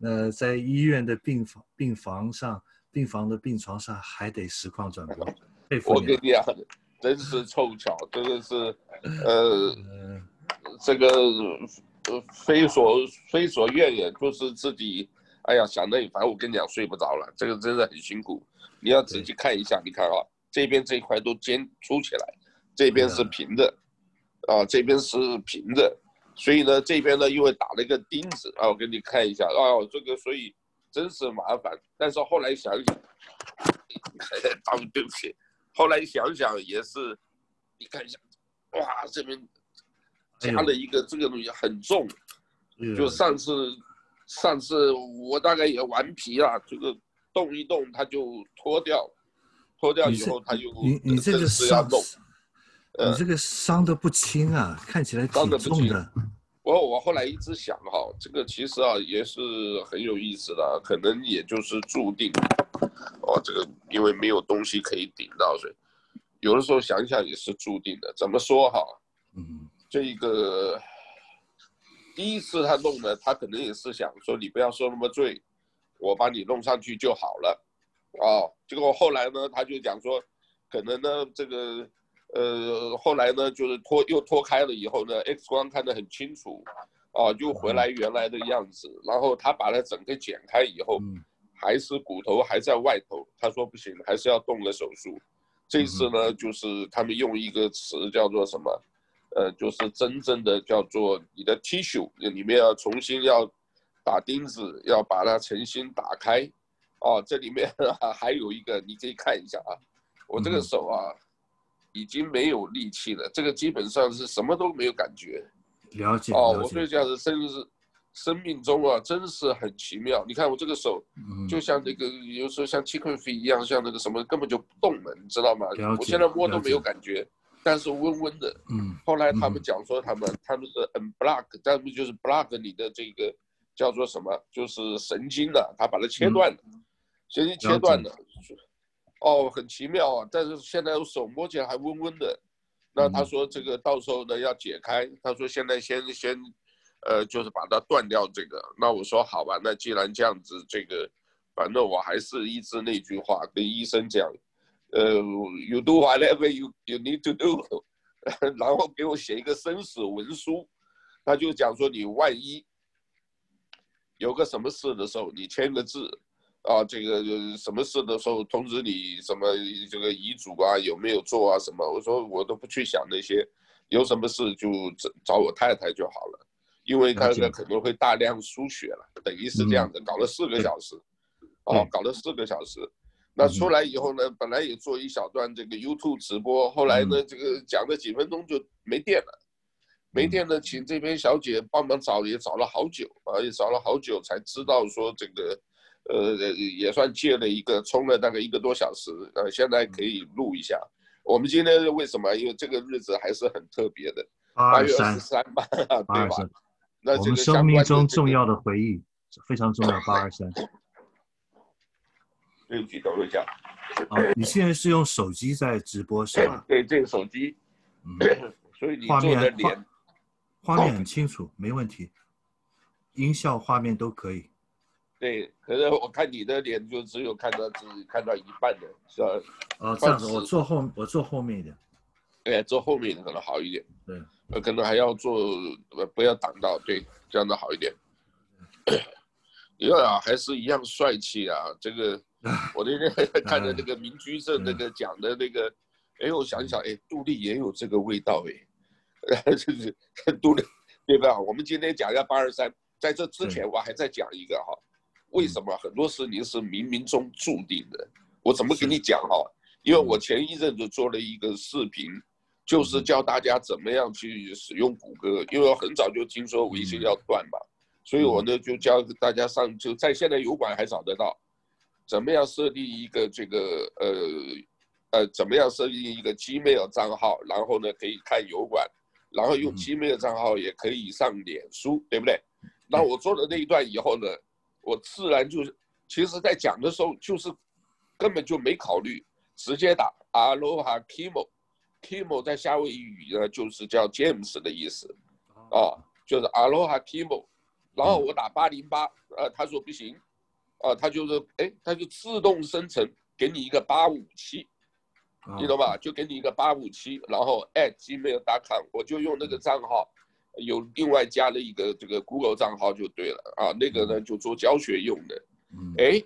呃，在医院的病房病房上，病房的病床上还得实况转播。我跟你讲，真是凑巧，真的是，呃，这个呃非所非所愿也，就是自己，哎呀，想的，反正我跟你讲，睡不着了，这个真的很辛苦。你要仔细看一下，你看啊，这边这一块都尖凸起来，这边是平的，啊，这边是平的。所以呢，这边呢，因为打了一个钉子啊，我给你看一下啊，这个所以真是麻烦。但是后来想想，对不起，后来想想也是，你看一下，哇，这边加了一个这个东西很重，就上次上次我大概也顽皮了，这个动一动它就脱掉，脱掉以后它就你你这个是要动。你这个伤的不轻啊，呃、看起来挺重的。我我后来一直想哈，这个其实啊也是很有意思的，可能也就是注定，哦，这个因为没有东西可以顶到，所以有的时候想想也是注定的。怎么说哈？嗯，这个第一次他弄呢，他可能也是想说你不要受那么罪，我把你弄上去就好了，哦，结果后来呢，他就讲说，可能呢这个。呃，后来呢，就是脱又脱开了以后呢，X 光看得很清楚，啊，又回来原来的样子。然后他把它整个剪开以后，还是骨头还在外头。他说不行，还是要动个手术。这次呢，就是他们用一个词叫做什么？呃，就是真正的叫做你的 tissue 里面要重新要打钉子，要把它重新打开。哦，这里面 还有一个，你可以看一下啊，我这个手啊。已经没有力气了，这个基本上是什么都没有感觉。了解哦，我对这样的生是生命中啊，真是很奇妙。你看我这个手，就像那个、嗯、有时候像 chicken feet 一样，像那个什么根本就不动了，你知道吗？我现在摸都没有感觉，但是温温的。嗯。后来他们讲说他们、嗯、他们是 unblock，但是就是 block 你的这个叫做什么，就是神经的、啊，他把它切断了，嗯、神经切断了。哦，很奇妙啊！但是现在我手摸起来还温温的。那他说这个到时候呢要解开，他说现在先先，呃，就是把它断掉这个。那我说好吧，那既然这样子，这个反正我还是一直那句话跟医生讲，呃，you do whatever you you need to do，然后给我写一个生死文书，他就讲说你万一有个什么事的时候，你签个字。啊，这个什么事的时候通知你什么这个遗嘱啊有没有做啊什么？我说我都不去想那些，有什么事就找找我太太就好了，因为他可能会大量输血了，等于是这样子，搞了四个小时，哦，搞了四个小时，那出来以后呢，本来也做一小段这个 YouTube 直播，后来呢这个讲了几分钟就没电了，没电了，请这边小姐帮忙找也找了好久啊，也找了好久才知道说这个。呃，也算借了一个，充了大概一个多小时，呃，现在可以录一下。我们今天为什么？因为这个日子还是很特别的，八月二十三吧，对吧？那这个我们生命中重要的回忆，非常重要。八二三。对不起，等一下。啊，你现在是用手机在直播是吧？对，这个手机。嗯。所以你做的脸，画面很清楚，没问题。音效、画面都可以。对，可是我看你的脸就只有看到只看到一半的，是吧？哦，这样子，我坐后，我坐后面一点。对，坐后面可能好一点。对，呃，可能还要坐，不要挡到，对，这样子好一点。你看啊，还是一样帅气啊！这个，我那天看着那个民居社那个讲的那个，哎，我想想，哎，杜丽也有这个味道哎，就是杜丽，对吧？我们今天讲一下八二三，在这之前我还在讲一个哈。为什么很多事情是冥冥中注定的？我怎么跟你讲哈？因为我前一阵子做了一个视频，就是教大家怎么样去使用谷歌。因为我很早就听说微信要断嘛，所以我呢就教大家上，就在现在油管还找得到，怎么样设立一个这个呃呃，怎么样设立一个 Gmail 账号，然后呢可以看油管，然后用 Gmail 账号也可以上脸书，对不对？那我做了那一段以后呢？我自然就是，其实，在讲的时候就是根本就没考虑，直接打 Aloha Kimo，Kimo 在夏威夷语呢就是叫 James 的意思，啊，就是 Aloha Kimo，然后我打八零八，呃，他说不行，啊，他就是哎，他就自动生成给你一个八五七，你懂吧？就给你一个八五七，然后 at gmail.com，我就用那个账号，有另外加了一个这个 Google 账号就对了啊，那个呢就做教学用的，哎，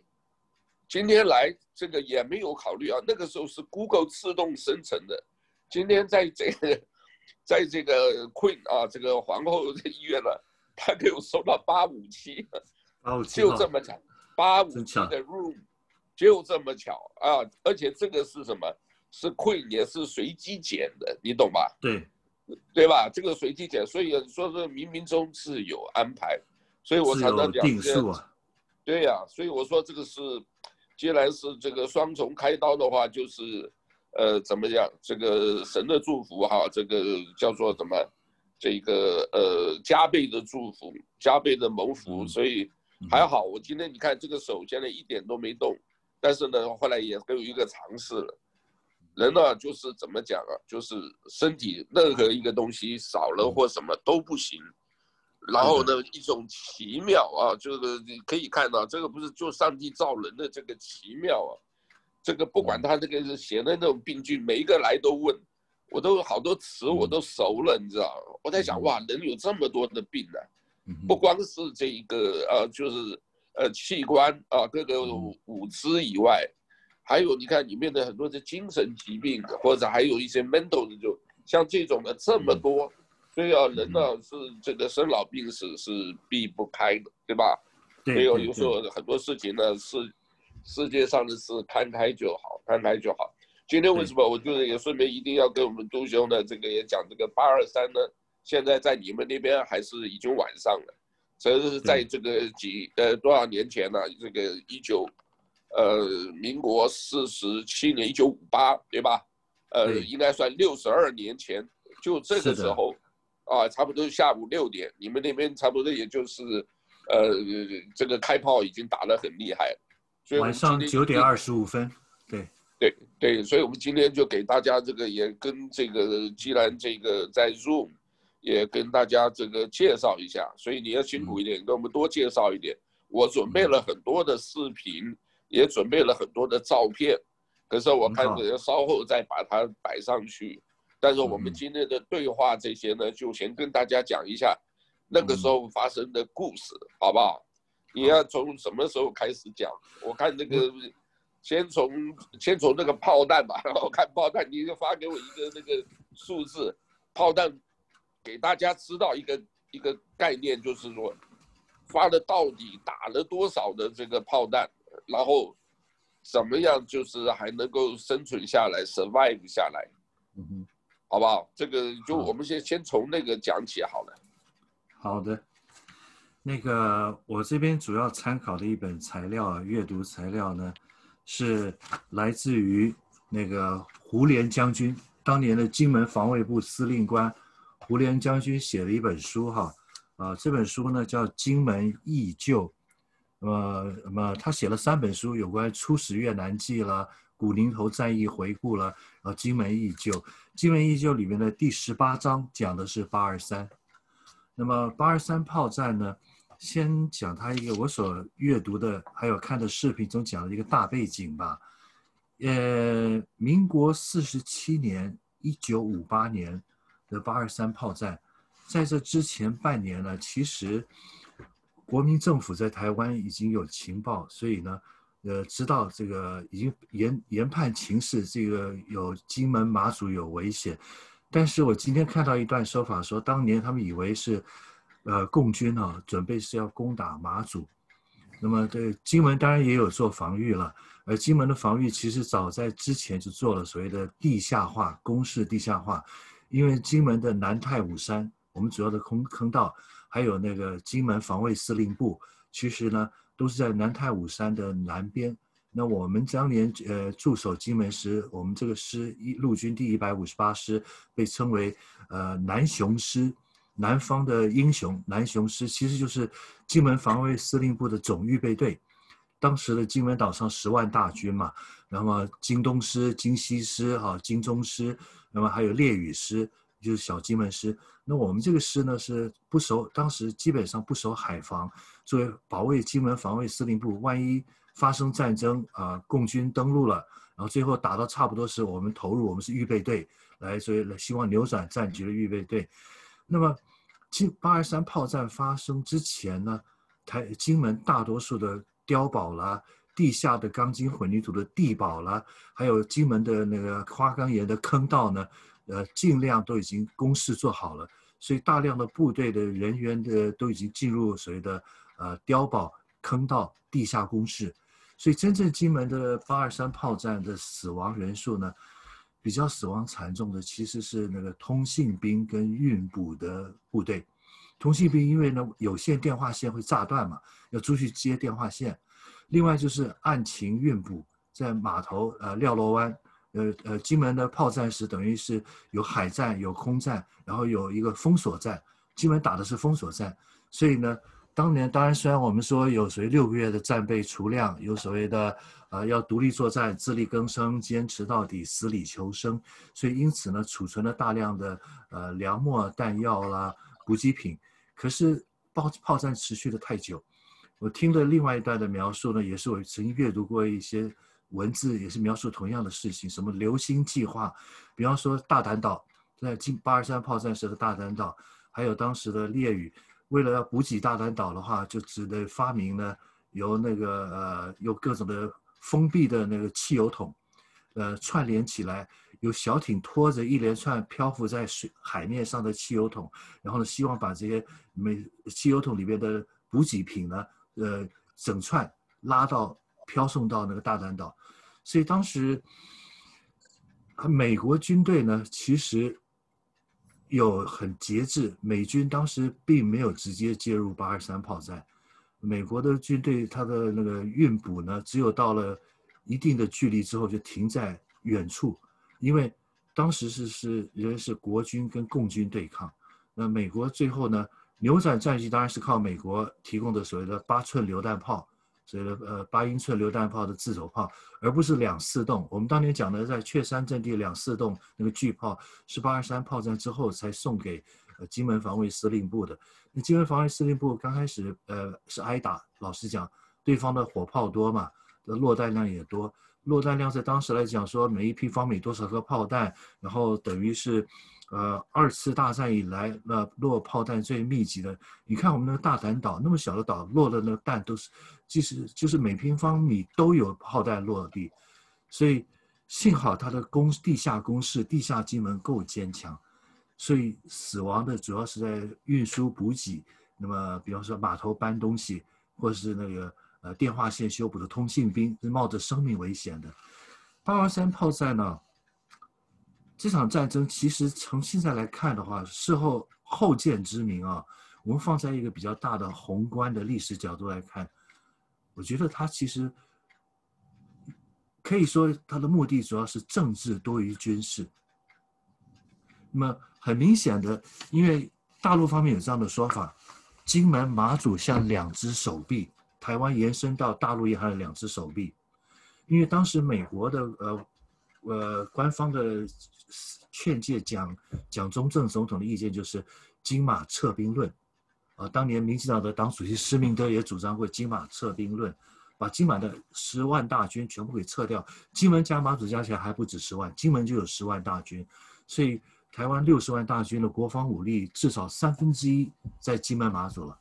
今天来这个也没有考虑啊，那个时候是 Google 自动生成的，今天在这个。在这个 Queen 啊，这个皇后的医院呢，他给我收到八五七，八五七就这么巧，八五七的 room 就这么巧啊！而且这个是什么？是 Queen 也是随机捡的，你懂吧？对，对吧？这个随机点，所以说是冥冥中是有安排，所以我才能定数啊。对呀、啊，所以我说这个是，既然是这个双重开刀的话，就是。呃，怎么样？这个神的祝福哈，这个叫做什么？这个呃，加倍的祝福，加倍的蒙福，所以还好。我今天你看这个手现在一点都没动，但是呢，后来也都有一个尝试了。人呢，就是怎么讲啊？就是身体任何一个东西少了或什么都不行。然后呢，一种奇妙啊，就是你可以看到，这个不是就上帝造人的这个奇妙啊。这个不管他这个写的那种病句，每一个来都问，我都有好多词我都熟了，你知道？我在想，哇，人有这么多的病呢、啊，不光是这一个呃，就是呃器官啊，各个五肢以外，还有你看里面的很多的精神疾病，或者还有一些 mental 的，就像这种的这么多，所以啊，人呢是这个生老病死是避不开的，对吧？所以有时候很多事情呢是。世界上的事看开就好，看开就好。今天为什么我就是也顺便一定要跟我们杜兄呢？这个也讲这个八二三呢？现在在你们那边还是已经晚上了，这是在这个几呃多少年前呢、啊？这个一九呃民国四十七年一九五八对吧？呃，应该算六十二年前，就这个时候啊，差不多下午六点，你们那边差不多也就是呃这个开炮已经打得很厉害。所以晚上九点二十五分，对对对，所以我们今天就给大家这个也跟这个，既然这个在 Zoom，也跟大家这个介绍一下，所以你要辛苦一点，给我们多介绍一点。我准备了很多的视频，也准备了很多的照片，可是我看着要稍后再把它摆上去。但是我们今天的对话这些呢，就先跟大家讲一下那个时候发生的故事，好不好？你要从什么时候开始讲？我看那个，先从先从那个炮弹吧，然后看炮弹，你就发给我一个那个数字，炮弹，给大家知道一个一个概念，就是说，发了到底打了多少的这个炮弹，然后怎么样就是还能够生存下来，survive 下来，嗯哼，好不好？这个就我们先先从那个讲起好了。好的。那个我这边主要参考的一本材料啊，阅读材料呢，是来自于那个胡琏将军，当年的金门防卫部司令官胡琏将军写的一本书哈，啊，这本书呢叫《金门忆旧》，呃，那么他写了三本书，有关出使越南记了，古宁头战役回顾了，啊，《金门忆旧》，《金门忆旧》里面的第十八章讲的是八二三，那么八二三炮战呢？先讲他一个我所阅读的，还有看的视频中讲的一个大背景吧。呃，民国四十七年，一九五八年的八二三炮战，在这之前半年呢，其实国民政府在台湾已经有情报，所以呢，呃，知道这个已经研研判情势，这个有金门马祖有危险。但是我今天看到一段说法说，当年他们以为是。呃，共军啊，准备是要攻打马祖，那么这个金门当然也有做防御了，而金门的防御其实早在之前就做了所谓的地下化工事，地下化，因为金门的南太武山，我们主要的空坑道，还有那个金门防卫司令部，其实呢都是在南太武山的南边。那我们当年呃驻守金门时，我们这个师一陆军第一百五十八师被称为呃南雄师。南方的英雄，南雄师其实就是金门防卫司令部的总预备队。当时的金门岛上十万大军嘛，那么金东师、金西师、哈金中师，那么还有烈屿师，就是小金门师，那我们这个师呢是不守，当时基本上不守海防，作为保卫金门防卫司令部，万一发生战争啊，共军登陆了，然后最后打到差不多时，我们投入，我们是预备队来，所以来希望扭转战局的预备队。那么，金八二三炮战发生之前呢，台金门大多数的碉堡啦、地下的钢筋混凝土的地堡啦，还有金门的那个花岗岩的坑道呢。呃，尽量都已经工事做好了，所以大量的部队的人员的都已经进入所谓的呃碉堡、坑道、地下工事，所以真正金门的八二三炮战的死亡人数呢，比较死亡惨重的其实是那个通信兵跟运补的部队。通信兵因为呢有线电话线会炸断嘛，要出去接电话线，另外就是案情运补在码头呃廖罗湾。呃呃，金门的炮战时等于是有海战、有空战，然后有一个封锁战。金门打的是封锁战，所以呢，当年当然虽然我们说有所谓六个月的战备储量，有所谓的呃要独立作战、自力更生、坚持到底、死里求生，所以因此呢，储存了大量的呃粮秣、弹药啦、补给品。可是炮炮战持续的太久，我听的另外一段的描述呢，也是我曾经阅读过一些。文字也是描述同样的事情，什么流星计划，比方说大胆岛，在进八二三炮战时的大胆岛，还有当时的烈屿，为了要补给大胆岛的话，就只得发明呢，由那个呃，有各种的封闭的那个汽油桶，呃，串联起来，由小艇拖着一连串漂浮在水海面上的汽油桶，然后呢，希望把这些每汽油桶里边的补给品呢，呃，整串拉到。飘送到那个大胆岛，所以当时，美国军队呢，其实有很节制。美军当时并没有直接介入八二三炮战，美国的军队它的那个运补呢，只有到了一定的距离之后就停在远处，因为当时是是人是国军跟共军对抗，那美国最后呢，扭转战局当然是靠美国提供的所谓的八寸榴弹炮。所以呃，八英寸榴弹炮的自走炮，而不是两四洞。我们当年讲的在雀山阵地两四洞那个巨炮，是八二三炮战之后才送给呃金门防卫司令部的。那金门防卫司令部刚开始呃是挨打，老实讲，对方的火炮多嘛，的落弹量也多。落弹量在当时来讲说，每一批方米多少颗炮弹，然后等于是。呃，二次大战以来，那落炮弹最密集的，你看我们那个大胆岛那么小的岛，落的那个弹都是，即使就是每平方米都有炮弹落地，所以幸好它的攻地下工事、地下机门够坚强，所以死亡的主要是在运输补给，那么比方说码头搬东西，或是那个呃电话线修补的通信兵是冒着生命危险的。八二三炮战呢？这场战争其实从现在来看的话，事后后见之明啊，我们放在一个比较大的宏观的历史角度来看，我觉得它其实可以说它的目的主要是政治多于军事。那么很明显的，因为大陆方面有这样的说法，金门、马祖像两只手臂，台湾延伸到大陆也还有两只手臂，因为当时美国的呃呃官方的。劝诫蒋蒋中正总统的意见就是金马撤兵论，啊，当年民进党的党主席施明德也主张过金马撤兵论，把金马的十万大军全部给撤掉，金门加马祖加起来还不止十万，金门就有十万大军，所以台湾六十万大军的国防武力至少三分之一在金门马祖了。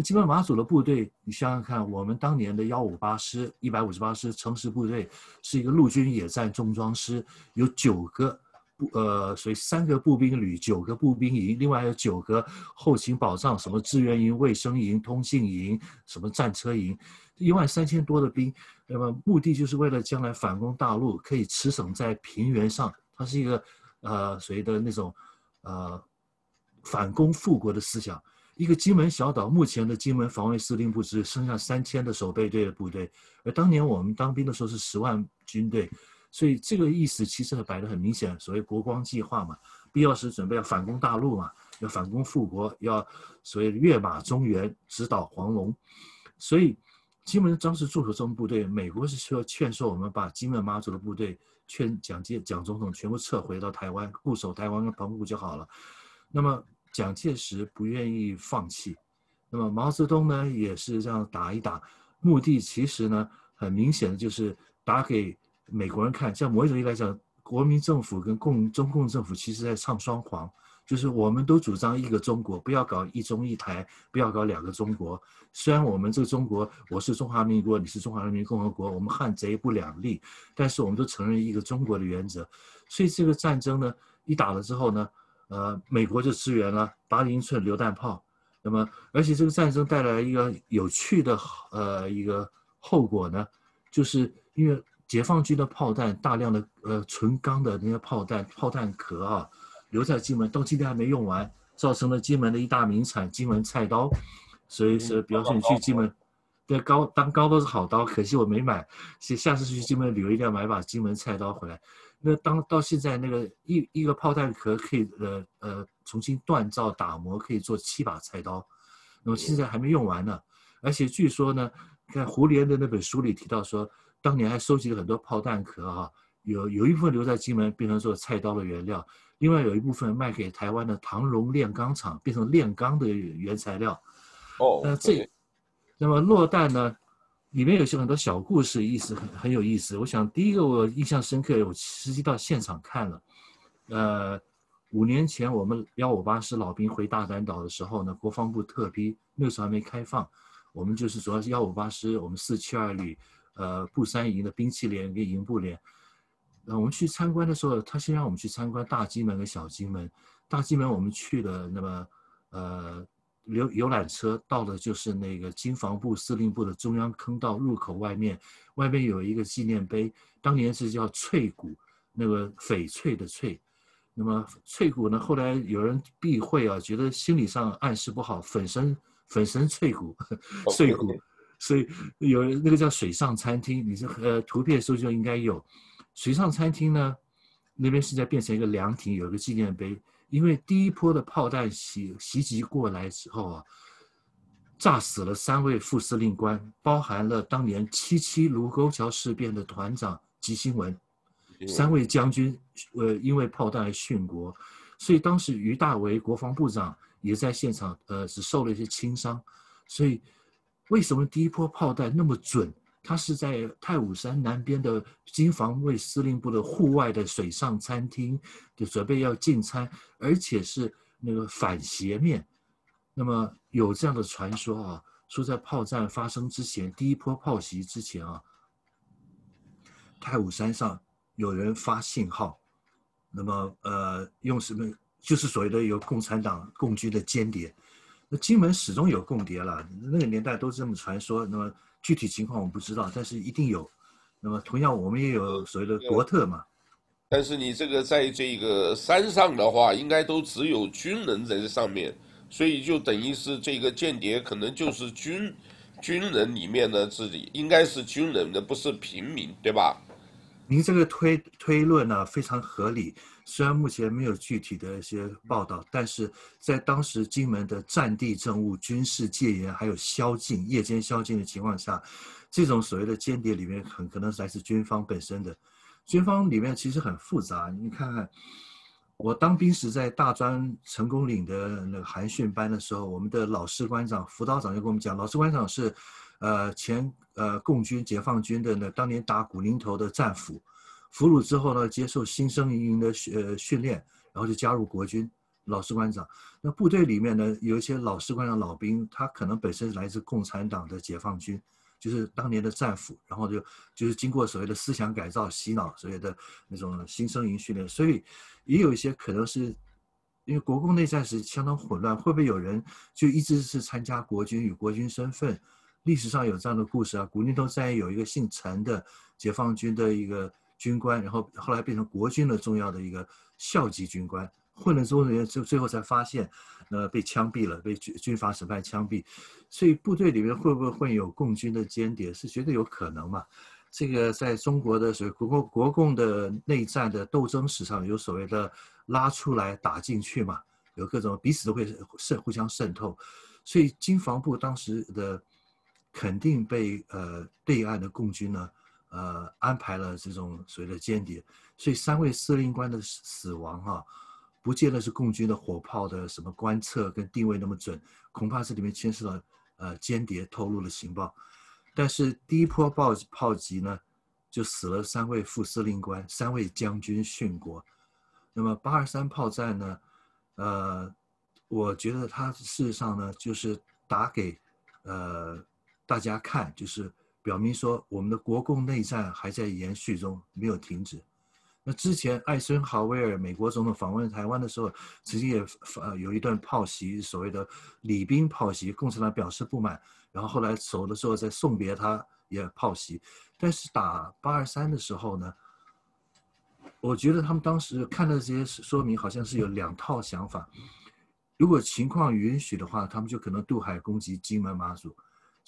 那金门马祖的部队，你想想看，我们当年的幺五八师、一百五十八师城市部队是一个陆军野战重装师，有九个步。呃，所以三个步兵旅，九个步兵营，另外还有九个后勤保障，什么支援营、卫生营、通信营，什么战车营，一万三千多的兵，那么目的就是为了将来反攻大陆，可以驰骋在平原上。它是一个呃，所谓的那种呃反攻复国的思想。一个金门小岛，目前的金门防卫司令部只剩下三千的守备队的部队，而当年我们当兵的时候是十万军队。所以这个意思其实摆得很明显，所谓国光计划嘛，必要时准备要反攻大陆嘛，要反攻复国，要所谓跃马中原，直捣黄龙。所以金门当时驻守中部队，美国是说劝说我们把金门马祖的部队劝蒋介蒋总统全部撤回到台湾，固守台湾跟澎湖就好了。那么蒋介石不愿意放弃，那么毛泽东呢也是这样打一打，目的其实呢很明显的就是打给美国人看，像某种意义来讲，国民政府跟共中共政府其实在唱双簧。就是我们都主张一个中国，不要搞一中一台，不要搞两个中国。虽然我们这个中国，我是中华民国，你是中华人民共和国，我们汉贼不两立，但是我们都承认一个中国的原则。所以这个战争呢，一打了之后呢，呃，美国就支援了八英寸榴弹炮。那么，而且这个战争带来一个有趣的呃一个后果呢，就是因为解放军的炮弹大量的呃纯钢的那些炮弹炮弹壳啊。留在金门到今天还没用完，造成了金门的一大名产——金门菜刀。所以说，比方说你去金门，对，高当高都是好刀，可惜我没买。下下次去金门旅游一定要买把金门菜刀回来。那当到现在那个一一个炮弹壳可以呃呃重新锻造打磨，可以做七把菜刀。那么现在还没用完呢，而且据说呢，在胡琏的那本书里提到说，当年还收集了很多炮弹壳啊，有有一部分留在金门，变成做菜刀的原料。另外有一部分卖给台湾的唐荣炼钢厂，变成炼钢的原材料。哦，那这，那么落弹呢，里面有些很多小故事，意思很很有意思。我想第一个我印象深刻，我实际到现场看了。呃，五年前我们幺五八师老兵回大嶝岛的时候呢，国防部特批，那时候还没开放，我们就是主要是幺五八师，我们四七二旅，呃，步三营的兵器连跟营部连。那我们去参观的时候，他先让我们去参观大金门和小金门。大金门我们去了，那么呃游游览车到的就是那个经防部司令部的中央坑道入口外面，外面有一个纪念碑，当年是叫翠谷，那个翡翠的翠。那么翠谷呢，后来有人避讳啊，觉得心理上暗示不好，粉身粉身碎骨，碎骨，所以有那个叫水上餐厅，你这呃图片搜就应该有。水上餐厅呢，那边现在变成一个凉亭，有一个纪念碑。因为第一波的炮弹袭袭击过来之后啊，炸死了三位副司令官，包含了当年七七卢沟桥事变的团长吉星文，三位将军呃因为炮弹而殉国，所以当时于大为国防部长也在现场，呃只受了一些轻伤。所以为什么第一波炮弹那么准？他是在太武山南边的经防卫司令部的户外的水上餐厅，就准备要进餐，而且是那个反斜面。那么有这样的传说啊，说在炮战发生之前，第一波炮袭之前啊，太武山上有人发信号，那么呃用什么？就是所谓的有共产党共军的间谍。那金门始终有共谍了，那个年代都是这么传说。那么。具体情况我不知道，但是一定有。那么同样，我们也有所谓的国特嘛。但是你这个在这个山上的话，应该都只有军人在这上面，所以就等于是这个间谍可能就是军军人里面的自己，应该是军人的，不是平民，对吧？您这个推推论呢，非常合理。虽然目前没有具体的一些报道，但是在当时金门的战地政务、军事戒严，还有宵禁、夜间宵禁的情况下，这种所谓的间谍里面很可能是来自军方本身的。军方里面其实很复杂，你看看，我当兵时在大专成功岭的那个寒训班的时候，我们的老师官长、辅导长就跟我们讲，老师官长是，呃，前呃共军解放军的那当年打古宁头的战俘。俘虏之后呢，接受新生营的训呃训练，然后就加入国军，老士官长。那部队里面呢，有一些老士官长、老兵，他可能本身来自共产党的解放军，就是当年的战俘，然后就就是经过所谓的思想改造、洗脑，所谓的那种新生营训练。所以也有一些可能是因为国共内战时相当混乱，会不会有人就一直是参加国军与国军身份？历史上有这样的故事啊，古宁头战役有一个姓陈的解放军的一个。军官，然后后来变成国军的重要的一个校级军官，混了中年，最最后才发现，呃，被枪毙了，被军军法审判枪毙。所以部队里面会不会会有共军的间谍，是绝对有可能嘛？这个在中国的所谓国共国共的内战的斗争史上，有所谓的拉出来打进去嘛，有各种彼此都会渗互相渗透。所以经防部当时的肯定被呃对岸的共军呢。呃，安排了这种所谓的间谍，所以三位司令官的死亡哈、啊，不见得是共军的火炮的什么观测跟定位那么准，恐怕这里面牵涉了呃间谍透露的情报。但是第一波炮炮击呢，就死了三位副司令官，三位将军殉国。那么八二三炮战呢，呃，我觉得它事实上呢，就是打给呃大家看，就是表明说我们的国共内战还在延续中，没有停止。那之前艾森豪威尔美国总统访问台湾的时候，曾经也呃有一段炮袭，所谓的礼宾炮袭，共产党表示不满，然后后来走的时候再送别他，也炮袭。但是打八二三的时候呢，我觉得他们当时看到这些说明，好像是有两套想法。如果情况允许的话，他们就可能渡海攻击金门马祖；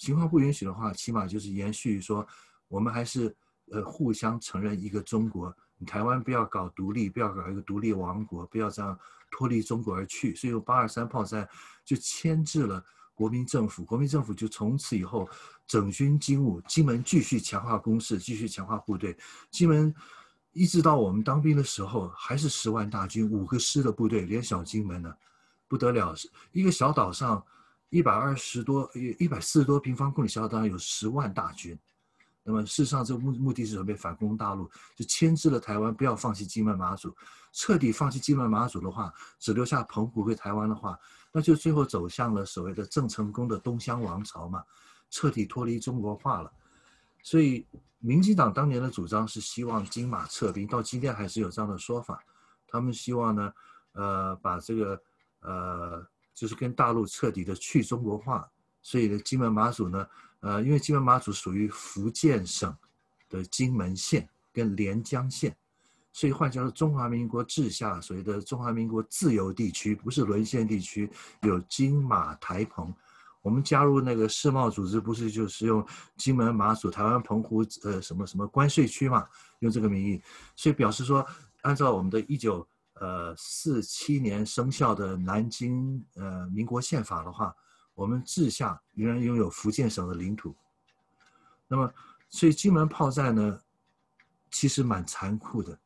情况不允许的话，起码就是延续说，我们还是呃互相承认一个中国。台湾不要搞独立，不要搞一个独立王国，不要这样脱离中国而去。所以，八二三炮战就牵制了国民政府，国民政府就从此以后整军经武，金门继续强化攻势，继续强化部队。金门一直到我们当兵的时候，还是十万大军，五个师的部队，连小金门呢，不得了，一个小岛上一百二十多、一百四十多平方公里小岛上有十万大军。那么事实上，这个目目的是准备反攻大陆，就牵制了台湾不要放弃金门马祖。彻底放弃金门马祖的话，只留下澎湖和台湾的话，那就最后走向了所谓的郑成功的东乡王朝嘛，彻底脱离中国化了。所以，民进党当年的主张是希望金马撤兵，到今天还是有这样的说法。他们希望呢，呃，把这个呃，就是跟大陆彻底的去中国化。所以呢，金门马祖呢。呃，因为金门马祖属于福建省的金门县跟连江县，所以换叫做中华民国治下所谓的中华民国自由地区，不是沦陷地区。有金马台澎，我们加入那个世贸组织，不是就是用金门马祖、台湾澎湖呃什么什么关税区嘛，用这个名义，所以表示说，按照我们的一九呃四七年生效的南京呃民国宪法的话。我们治下仍然拥有福建省的领土，那么，所以金门炮战呢，其实蛮残酷的。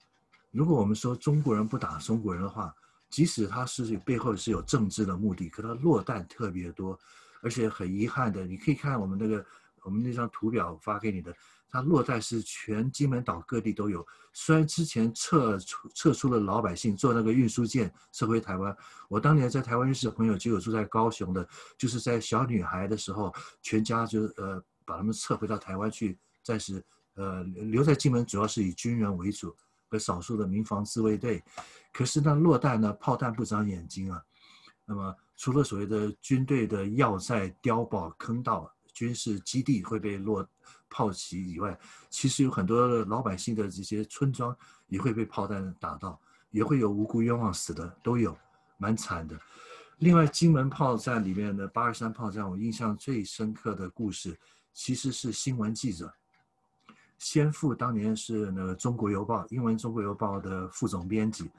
如果我们说中国人不打中国人的话，即使他是背后是有政治的目的，可他落弹特别多，而且很遗憾的，你可以看我们那个我们那张图表发给你的。它落在是全金门岛各地都有，虽然之前撤出撤出了老百姓坐那个运输舰撤回台湾，我当年在台湾认识的朋友就有住在高雄的，就是在小女孩的时候，全家就呃把他们撤回到台湾去，暂时呃留在金门主要是以军人为主和少数的民防自卫队，可是那落弹呢炮弹不长眼睛啊，那么除了所谓的军队的要塞、碉堡、坑道、军事基地会被落。炮击以外，其实有很多老百姓的这些村庄也会被炮弹打到，也会有无辜冤枉死的，都有，蛮惨的。另外，金门炮战里面的八二三炮战，我印象最深刻的故事，其实是新闻记者，先父当年是那个《中国邮报》英文《中国邮报》的副总编辑，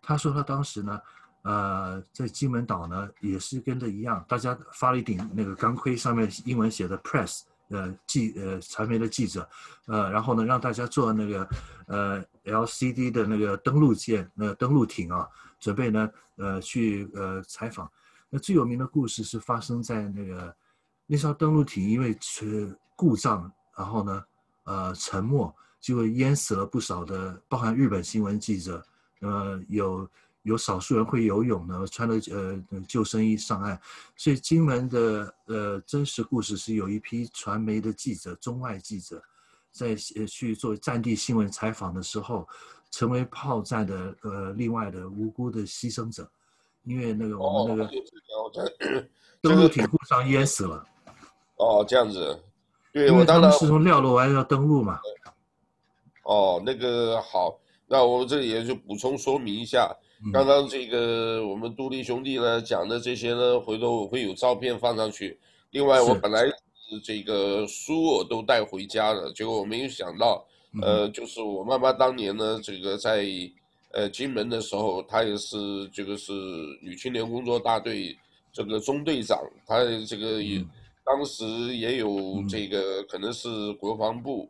他说他当时呢，呃，在金门岛呢也是跟着一样，大家发了一顶那个钢盔，上面英文写的 “Press”。呃，记呃传媒的记者，呃，然后呢，让大家坐那个呃 LCD 的那个登陆舰，那个登陆艇啊，准备呢呃去呃采访。那最有名的故事是发生在那个那艘登陆艇因为是故障，然后呢呃沉没，就会淹死了不少的，包含日本新闻记者，呃有。有少数人会游泳呢，穿了呃救生衣上岸，所以金门的呃真实故事是有一批传媒的记者，中外记者，在呃去做战地新闻采访的时候，成为炮战的呃另外的无辜的牺牲者，因为那个我们那个登陆艇故障淹死了。哦，这样子，对，因为他们是从廖罗湾要登陆嘛。哦，那个好，那我这里也就补充说明一下。刚刚这个我们杜立兄弟呢讲的这些呢，回头我会有照片放上去。另外，我本来这个书我都带回家了，结果我没有想到，呃，就是我妈妈当年呢，这个在呃金门的时候，她也是这个是女青年工作大队这个中队长，她这个也当时也有这个可能是国防部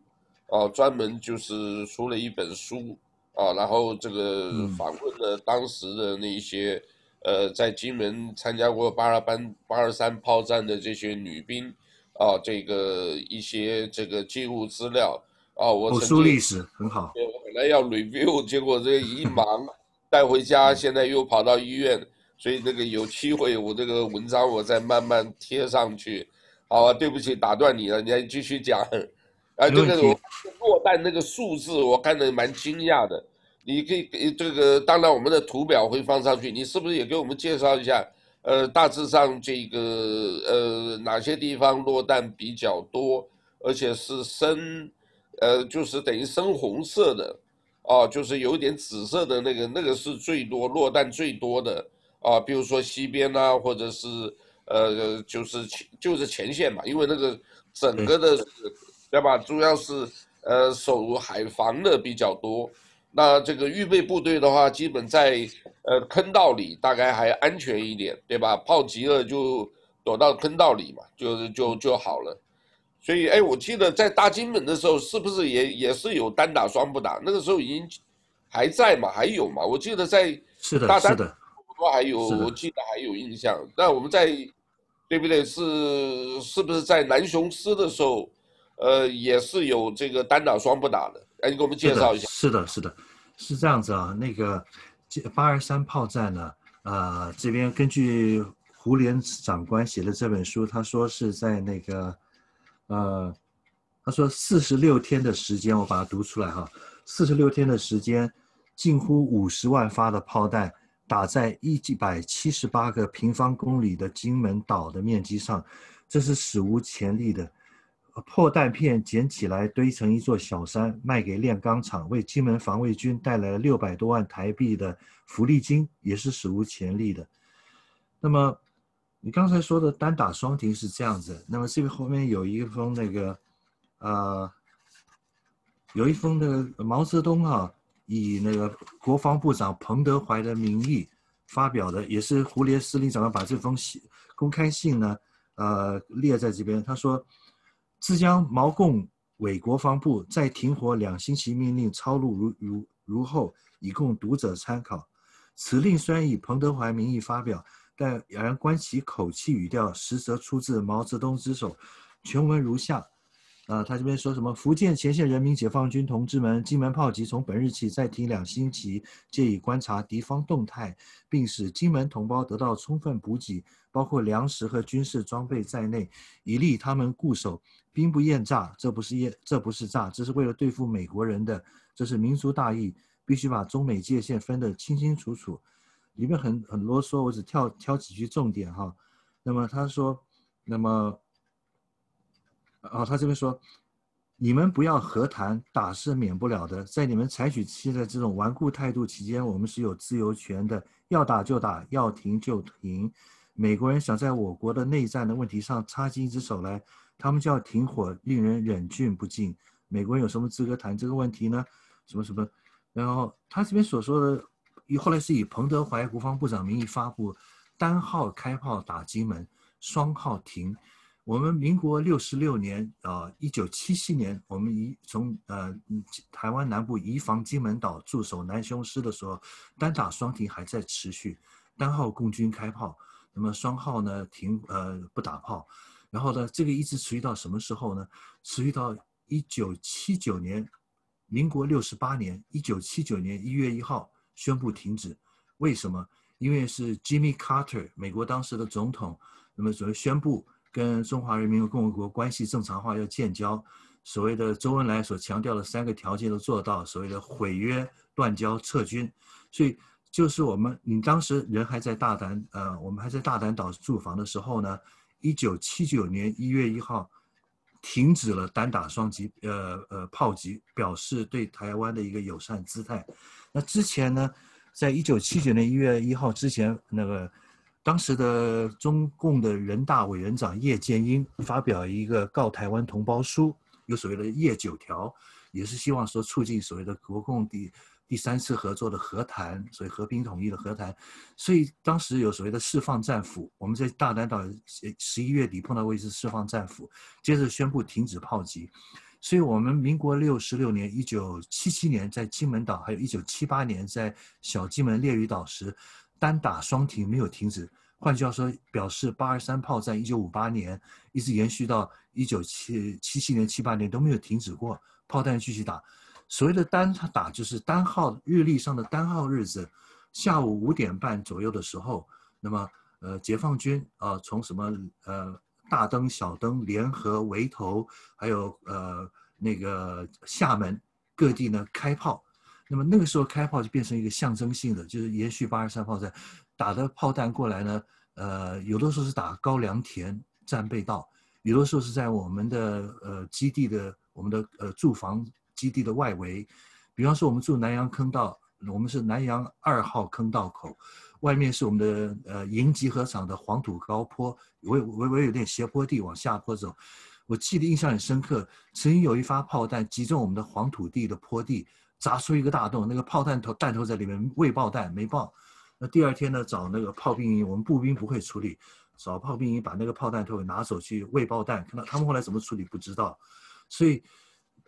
啊专门就是出了一本书。啊，然后这个访问了当时的那些，呃，在金门参加过八二班八二三炮战的这些女兵，啊，这个一些这个记录资料，啊，我口述历史很好。我本来要 review，结果这一忙带回家，现在又跑到医院，所以那个有机会我这个文章我再慢慢贴上去。好啊，对不起，打断你了，你还继续讲。啊，这个落弹那个数字，我看得蛮惊讶的。你可以给这个，当然我们的图表会放上去，你是不是也给我们介绍一下？呃，大致上这个呃哪些地方落弹比较多，而且是深，呃，就是等于深红色的，哦，就是有点紫色的那个，那个是最多落弹最多的啊，比如说西边啊，或者是呃，就是前就是前线嘛，因为那个整个的。对吧？主要是呃守海防的比较多，那这个预备部队的话，基本在呃坑道里，大概还安全一点，对吧？炮击了就躲到坑道里嘛，就是就就好了。所以哎，我记得在大金门的时候，是不是也也是有单打双不打？那个时候已经还在嘛，还有嘛？我记得在是的，是的，还有我记得还有印象。那我们在对不对？是是不是在南雄师的时候？呃，也是有这个单打双不打的，哎，你给我们介绍一下。是的，是的，是这样子啊。那个八二三炮战呢，呃，这边根据胡连长官写的这本书，他说是在那个，呃，他说四十六天的时间，我把它读出来哈，四十六天的时间，近乎五十万发的炮弹打在一百七十八个平方公里的金门岛的面积上，这是史无前例的。破弹片捡起来堆成一座小山，卖给炼钢厂，为金门防卫军带来了六百多万台币的福利金，也是史无前例的。那么，你刚才说的单打双停是这样子。那么这个后面有一封那个，呃，有一封那个毛泽东啊，以那个国防部长彭德怀的名义发表的，也是胡烈司令长官把这封信公开信呢，呃，列在这边。他说。自将毛共委国防部再停火两星期命令抄录如如如后，以供读者参考。此令虽以彭德怀名义发表，但然观其口气语调，实则出自毛泽东之手。全文如下。啊，他这边说什么？福建前线人民解放军同志们，金门炮击从本日起再停两星期，借以观察敌方动态，并使金门同胞得到充分补给，包括粮食和军事装备在内，以利他们固守。兵不厌诈，这不是厌，这不是诈，这是为了对付美国人的，这是民族大义，必须把中美界限分得清清楚楚。里面很很啰嗦，我只挑挑几句重点哈。那么他说，那么。哦，他这边说，你们不要和谈，打是免不了的。在你们采取现在这种顽固态度期间，我们是有自由权的，要打就打，要停就停。美国人想在我国的内战的问题上插进一只手来，他们就要停火，令人忍俊不禁。美国人有什么资格谈这个问题呢？什么什么？然后他这边所说的，以后来是以彭德怀国防部长名义发布，单号开炮打金门，双号停。我们民国六十六年啊，一九七七年，我们移从呃台湾南部移防金门岛驻守南雄师的时候，单打双停还在持续，单号共军开炮，那么双号呢停呃不打炮，然后呢这个一直持续到什么时候呢？持续到一九七九年，民国六十八年一九七九年一月一号宣布停止，为什么？因为是 Jimmy Carter 美国当时的总统，那么所谓宣布。跟中华人民共和国关系正常化要建交，所谓的周恩来所强调的三个条件都做到，所谓的毁约、断交、撤军，所以就是我们，你当时人还在大胆，呃，我们还在大胆岛住房的时候呢，一九七九年一月一号停止了单打双击，呃呃炮击，表示对台湾的一个友善姿态。那之前呢，在一九七九年一月一号之前，那个。当时的中共的人大委员长叶剑英发表一个告台湾同胞书，有所谓的叶九条，也是希望说促进所谓的国共第第三次合作的和谈，所以和平统一的和谈。所以当时有所谓的释放战俘，我们在大嶝岛十一月底碰到过一次释放战俘，接着宣布停止炮击。所以我们民国六十六年，一九七七年在金门岛，还有一九七八年在小金门烈屿岛时，单打双停没有停止。换句话说，表示八二三炮战一九五八年一直延续到一九七七七年、七八年都没有停止过，炮弹继续打。所谓的单打就是单号日历上的单号日子，下午五点半左右的时候，那么呃解放军啊、呃、从什么呃。大灯、小灯联合围头，还有呃那个厦门各地呢开炮，那么那个时候开炮就变成一个象征性的，就是延续八二三炮战打的炮弹过来呢，呃有的时候是打高粱田战备道，有的时候是在我们的呃基地的我们的呃住房基地的外围，比方说我们住南洋坑道，我们是南洋二号坑道口。外面是我们的呃营集合场的黄土高坡，微微微有点斜坡地往下坡走。我记得印象很深刻，曾经有一发炮弹击中我们的黄土地的坡地，砸出一个大洞，那个炮弹头弹头在里面未爆弹没爆。那第二天呢，找那个炮兵营，我们步兵不会处理，找炮兵营把那个炮弹头拿走去未爆弹。看到他们后来怎么处理不知道。所以，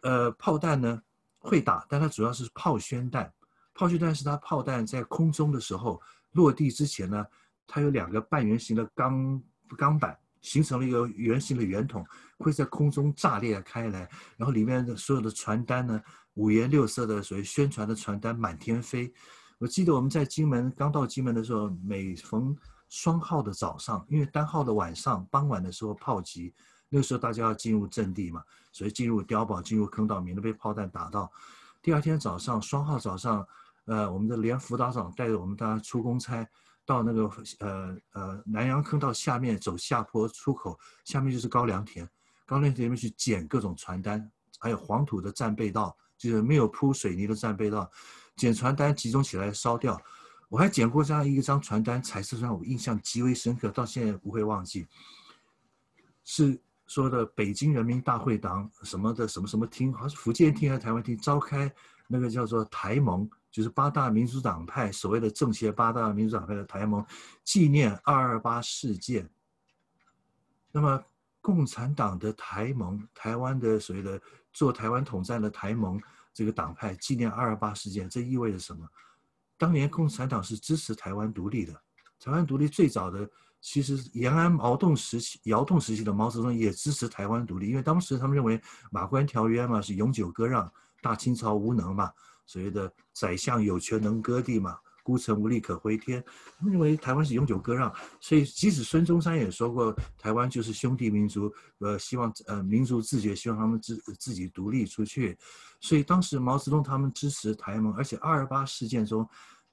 呃，炮弹呢会打，但它主要是炮宣弹。炮宣弹是它炮弹在空中的时候。落地之前呢，它有两个半圆形的钢钢板，形成了一个圆形的圆筒，会在空中炸裂开来，然后里面的所有的传单呢，五颜六色的所谓宣传的传单满天飞。我记得我们在金门刚到金门的时候，每逢双号的早上，因为单号的晚上傍晚的时候炮击，那时候大家要进入阵地嘛，所以进入碉堡、进入坑道，免得被炮弹打到。第二天早上双号早上。呃，我们的连辅导长带着我们大家出公差，到那个呃呃南洋坑道下面走下坡出口，下面就是高粱田，高粱田里面去捡各种传单，还有黄土的战备道，就是没有铺水泥的战备道，捡传单集中起来烧掉。我还捡过这样一张传单，彩色传，我印象极为深刻，到现在不会忘记。是说的北京人民大会堂什么的什么什么厅，好像是福建厅还是台湾厅召开那个叫做台盟。就是八大民主党派所谓的政协八大民主党派的台盟纪念二二八事件。那么，共产党的台盟，台湾的所谓的做台湾统战的台盟这个党派纪念二二八事件，这意味着什么？当年共产党是支持台湾独立的。台湾独立最早的，其实延安毛动时期、窑洞时期的毛泽东也支持台湾独立，因为当时他们认为马关条约嘛是永久割让，大清朝无能嘛。所谓的宰相有权能割地嘛，孤城无力可回天。他们认为台湾是永久割让，所以即使孙中山也说过，台湾就是兄弟民族，呃，希望呃民族自觉，希望他们自自己独立出去。所以当时毛泽东他们支持台盟，而且二二八事件中，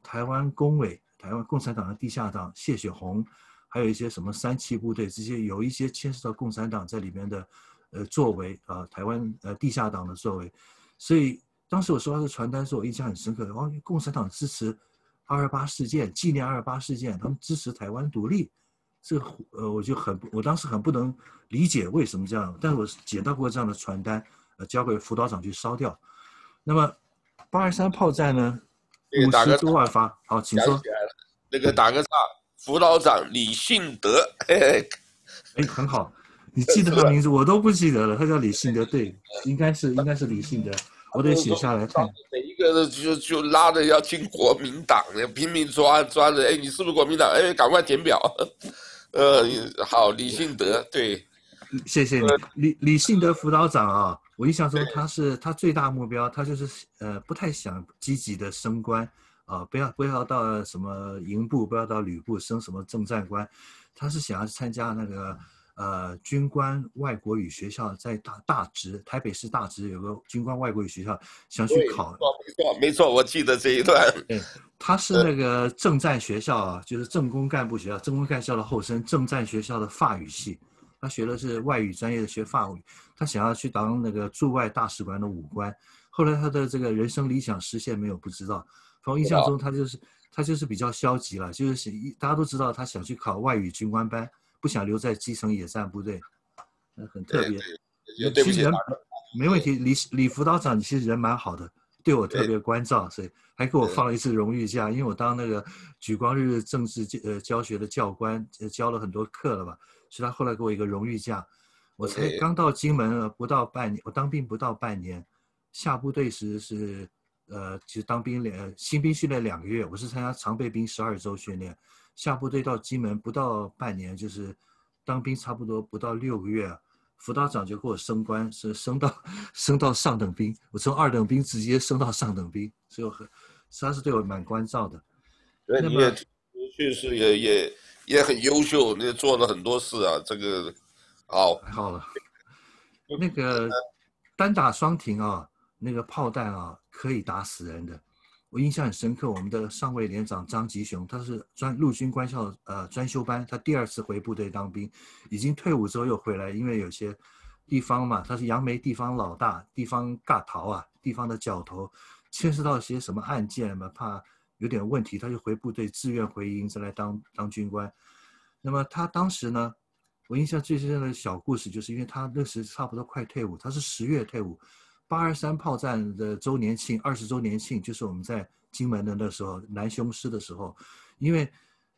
台湾工委、台湾共产党的地下党谢雪红，还有一些什么三七部队这些有一些牵涉到共产党在里面的呃作为啊、呃，台湾呃地下党的作为，所以。当时我收到这传单的时，我印象很深刻。哦，共产党支持二二八事件，纪念二二八事件，他们支持台湾独立。这个呃，我就很，我当时很不能理解为什么这样。但是我捡到过这样的传单，呃，交给辅导长去烧掉。那么八二三炮战呢？五十多万发。好，请说。那个打个岔，辅导长李信德。哎，很好，你记得他名字，我都不记得了。他叫李信德，对，应该是应该是李信德。我得写下来看。每一个人就就拉着要进国民党，拼命抓抓着，哎，你是不是国民党？哎，赶快填表。呃，好，李信德，对，谢谢你，李李信德辅导长啊，我印象中他是他最大目标，他就是呃不太想积极的升官啊，不要不要到什么营部，不要到旅部升什么政战官，他是想要参加那个。呃，军官外国语学校在大大直，台北市大直有个军官外国语学校，想去考。没错，没错，我记得这一段。对，他是那个政战学校啊，就是政工干部学校，政工干校的后身，政战学校的法语系，他学的是外语专业的，学法语。他想要去当那个驻外大使馆的武官，后来他的这个人生理想实现没有，不知道。从印象中，他就是他就是比较消极了，就是大家都知道他想去考外语军官班。不想留在基层野战部队，那很特别。其实人没问题，李李辅导长其实人蛮好的，对我特别关照，所以还给我放了一次荣誉假。因为我当那个举光日政治呃教学的教官，教了很多课了吧，所以他后来给我一个荣誉假。我才刚到金门不到半年，我当兵不到半年，下部队时是呃，其实当兵两新兵训练两个月，我是参加常备兵十二周训练，下部队到金门不到半年，就是当兵差不多不到六个月。辅导长就给我升官，是升到升到上等兵，我从二等兵直接升到上等兵，所以我很，他是对我蛮关照的。对，你也确实也也也很优秀，你也做了很多事啊，这个好，太好了。那个单打双停啊，那个炮弹啊，可以打死人的。我印象很深刻，我们的上尉连长张吉雄，他是专陆军官校呃专修班，他第二次回部队当兵，已经退伍之后又回来，因为有些地方嘛，他是杨梅地方老大，地方尬逃啊，地方的角头，牵涉到一些什么案件嘛，怕有点问题，他就回部队自愿回营再来当当军官。那么他当时呢，我印象最深的小故事，就是因为他那时差不多快退伍，他是十月退伍。八二三炮战的周年庆，二十周年庆，就是我们在金门的那时候南雄师的时候，因为，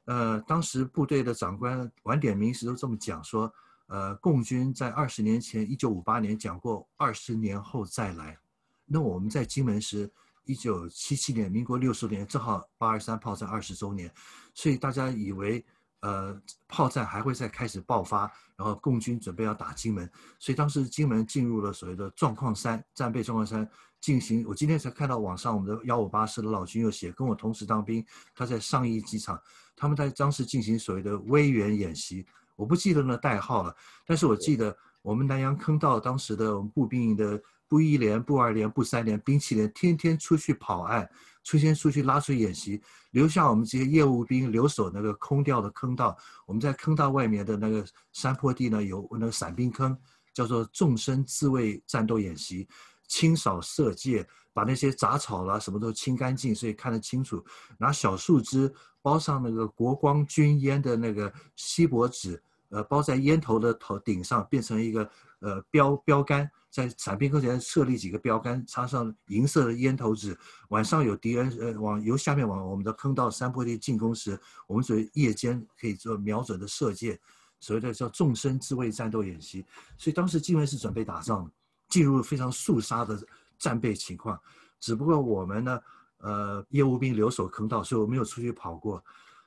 呃，当时部队的长官晚点名时都这么讲说，呃，共军在二十年前，一九五八年讲过二十年后再来，那我们在金门时，一九七七年，民国六十年，正好八二三炮战二十周年，所以大家以为。呃，炮战还会再开始爆发，然后共军准备要打金门，所以当时金门进入了所谓的状况三战备状况三进行。我今天才看到网上我们的幺五八师的老军又写，跟我同时当兵，他在上一机场，他们在当时进行所谓的威远演习，我不记得那代号了，但是我记得我们南洋坑道当时的我们步兵营的步一连、步二连、步三连、兵器连，天天出去跑岸。出现出去拉出演习，留下我们这些业务兵留守那个空掉的坑道。我们在坑道外面的那个山坡地呢，有那个散兵坑，叫做纵深自卫战斗演习，清扫色界，把那些杂草啦什么都清干净，所以看得清楚。拿小树枝包上那个国光军烟的那个锡箔纸，呃，包在烟头的头顶上，变成一个呃标标杆。在伞兵坑前设立几个标杆，插上银色的烟头纸。晚上有敌人呃往由下面往我们的坑道山坡地进攻时，我们所谓夜间可以做瞄准的射箭，所谓的叫纵深自卫战斗演习。所以当时金门是准备打仗，进入非常肃杀的战备情况。只不过我们呢，呃，业务兵留守坑道，所以我没有出去跑过。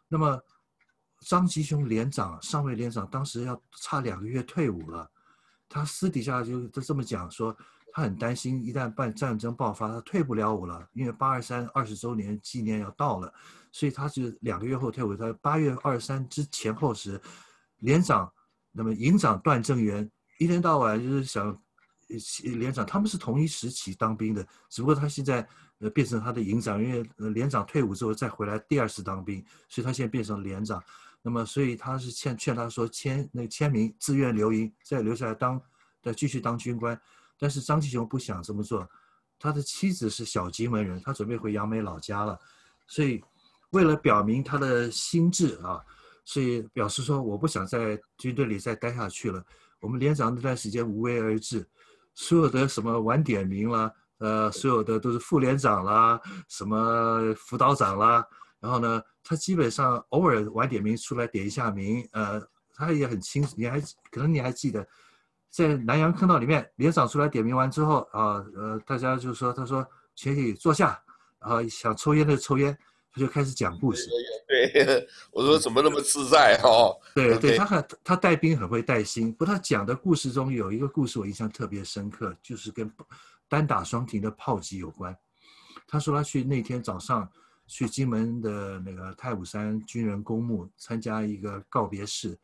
那么张吉雄连长、上尉连长当时要差两个月退伍了。他私底下就就这么讲说，他很担心一旦办战争爆发，他退不了伍了，因为八二三二十周年纪念要到了，所以他就两个月后退伍。他八月二十三之前后时，连长那么营长段正元一天到晚就是想，连长他们是同一时期当兵的，只不过他现在呃变成他的营长，因为连长退伍之后再回来第二次当兵，所以他现在变成连长。那么，所以他是劝劝他说签那个签名，自愿留营，再留下来当，再继续当军官。但是张吉雄不想这么做，他的妻子是小金门人，他准备回杨梅老家了，所以为了表明他的心志啊，所以表示说我不想在军队里再待下去了。我们连长那段时间无为而治，所有的什么晚点名啦，呃，所有的都是副连长啦，什么辅导长啦。然后呢，他基本上偶尔晚点名出来点一下名，呃，他也很清楚。你还可能你还记得，在南洋坑道里面，连长出来点名完之后啊，呃，大家就说，他说全体坐下，然后想抽烟的抽烟，他就开始讲故事。对，我说怎么那么自在哈、哦？对对，他很他带兵很会带心。不，他讲的故事中有一个故事我印象特别深刻，就是跟单打双停的炮击有关。他说他去那天早上。去金门的那个太武山军人公墓参加一个告别式，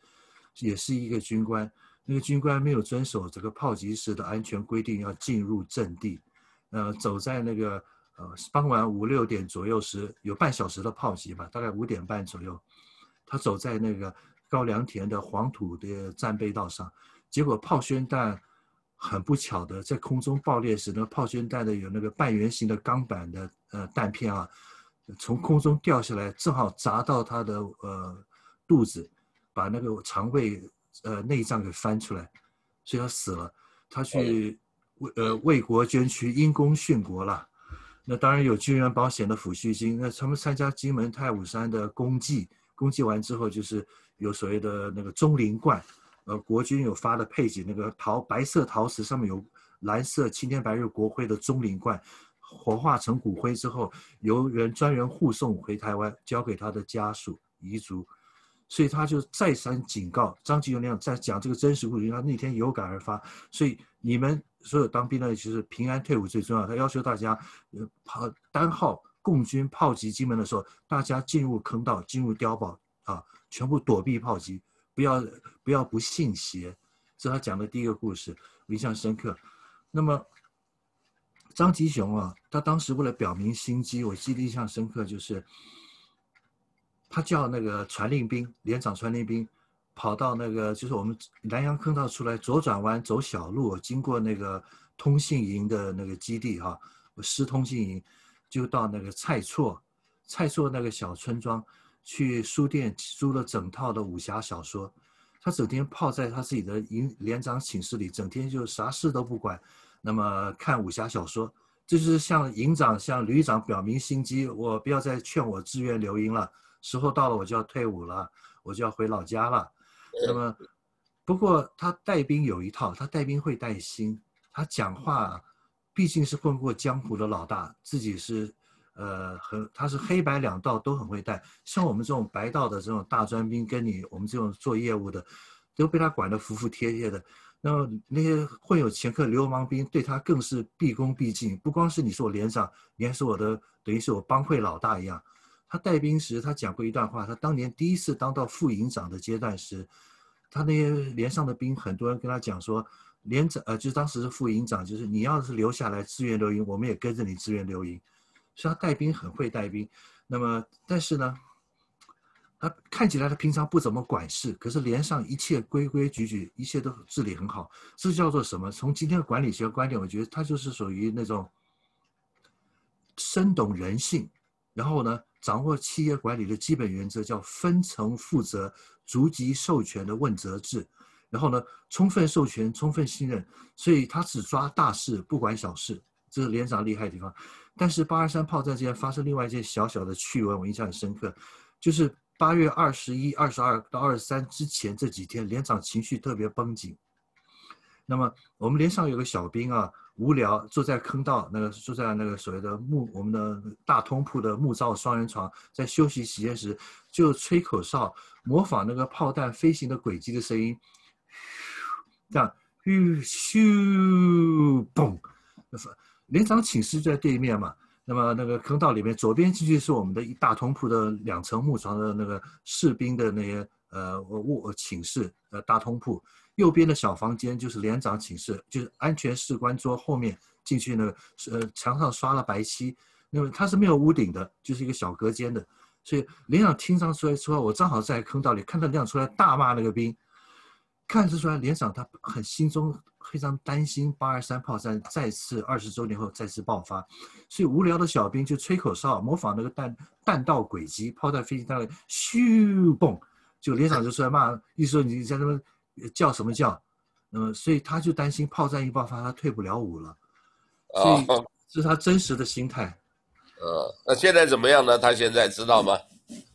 也是一个军官。那个军官没有遵守这个炮击时的安全规定，要进入阵地。呃，走在那个呃傍晚五六点左右时，有半小时的炮击吧，大概五点半左右，他走在那个高粱田的黄土的战备道上，结果炮宣弹很不巧的在空中爆裂时，那炮宣弹的有那个半圆形的钢板的呃弹片啊。从空中掉下来，正好砸到他的呃肚子，把那个肠胃呃内脏给翻出来，所以他死了。他去为呃为国捐躯，因公殉国了。那当然有军人保险的抚恤金。那他们参加金门太武山的公祭，公祭完之后就是有所谓的那个钟灵冠，呃，国军有发的配给，那个陶白色陶瓷上面有蓝色青天白日国徽的钟灵冠，火化成骨灰之后，由人专人护送回台湾，交给他的家属遗族。所以他就再三警告张吉雄连长，在讲这个真实故事，他那天有感而发。所以你们所有当兵的，其实平安退伍最重要。他要求大家，呃，炮单号共军炮击金门的时候，大家进入坑道，进入碉堡啊，全部躲避炮击，不要不要不信邪。这是他讲的第一个故事，印象深刻。那么张吉雄啊，他当时为了表明心机，我记得印象深刻就是。他叫那个传令兵连长传令兵，跑到那个就是我们南洋坑道出来，左转弯走小路，经过那个通信营的那个基地哈，师通信营，就到那个蔡厝，蔡厝那个小村庄，去书店租了整套的武侠小说，他整天泡在他自己的营连长寝室里，整天就啥事都不管，那么看武侠小说，这就是向营长向旅长表明心机，我不要再劝我志愿留营了。时候到了，我就要退伍了，我就要回老家了。那么，不过他带兵有一套，他带兵会带心。他讲话，毕竟是混过江湖的老大，自己是，呃，很他是黑白两道都很会带。像我们这种白道的这种大专兵，跟你我们这种做业务的，都被他管得服服帖帖的。那么那些混有前科流氓兵，对他更是毕恭毕敬。不光是你是我连长，你还是我的，等于是我帮会老大一样。他带兵时，他讲过一段话。他当年第一次当到副营长的阶段时，他那些连上的兵，很多人跟他讲说，连长呃，就是当时是副营长，就是你要是留下来支援刘营，我们也跟着你支援刘营。所以他带兵很会带兵。那么，但是呢，他看起来他平常不怎么管事，可是连上一切规规矩矩，一切都治理很好。这叫做什么？从今天的管理学观点，我觉得他就是属于那种深懂人性，然后呢，掌握企业管理的基本原则，叫分层负责、逐级授权的问责制。然后呢，充分授权、充分信任，所以他只抓大事，不管小事，这是连长厉害的地方。但是八二三炮战之间发生另外一件小小的趣闻，我印象很深刻，就是八月二十一、二十二到二十三之前这几天，连长情绪特别绷紧。那么我们连上有个小兵啊。无聊，坐在坑道，那个坐在那个所谓的木我们的大通铺的木造双人床，在休息时间时就吹口哨，模仿那个炮弹飞行的轨迹的声音，这样咻咻嘣，连长寝室就在对面嘛。那么那个坑道里面，左边进去是我们的一大通铺的两层木床的那个士兵的那些呃卧寝室呃大通铺。右边的小房间就是连长寝室，就是安全士官桌后面进去那个，呃，墙上刷了白漆，那么它是没有屋顶的，就是一个小隔间的，所以连长听上出来说，我正好在坑道里看到连长出来大骂那个兵，看得出来连长他很心中非常担心八二三炮战再次二十周年后再次爆发，所以无聊的小兵就吹口哨，模仿那个弹弹道轨迹，炮弹飞行弹咻嘣，就连长就出来骂，一说你在那边。叫什么叫？那么，所以他就担心炮战一爆发，他退不了伍了。所以这是他真实的心态。呃，那现在怎么样呢？他现在知道吗？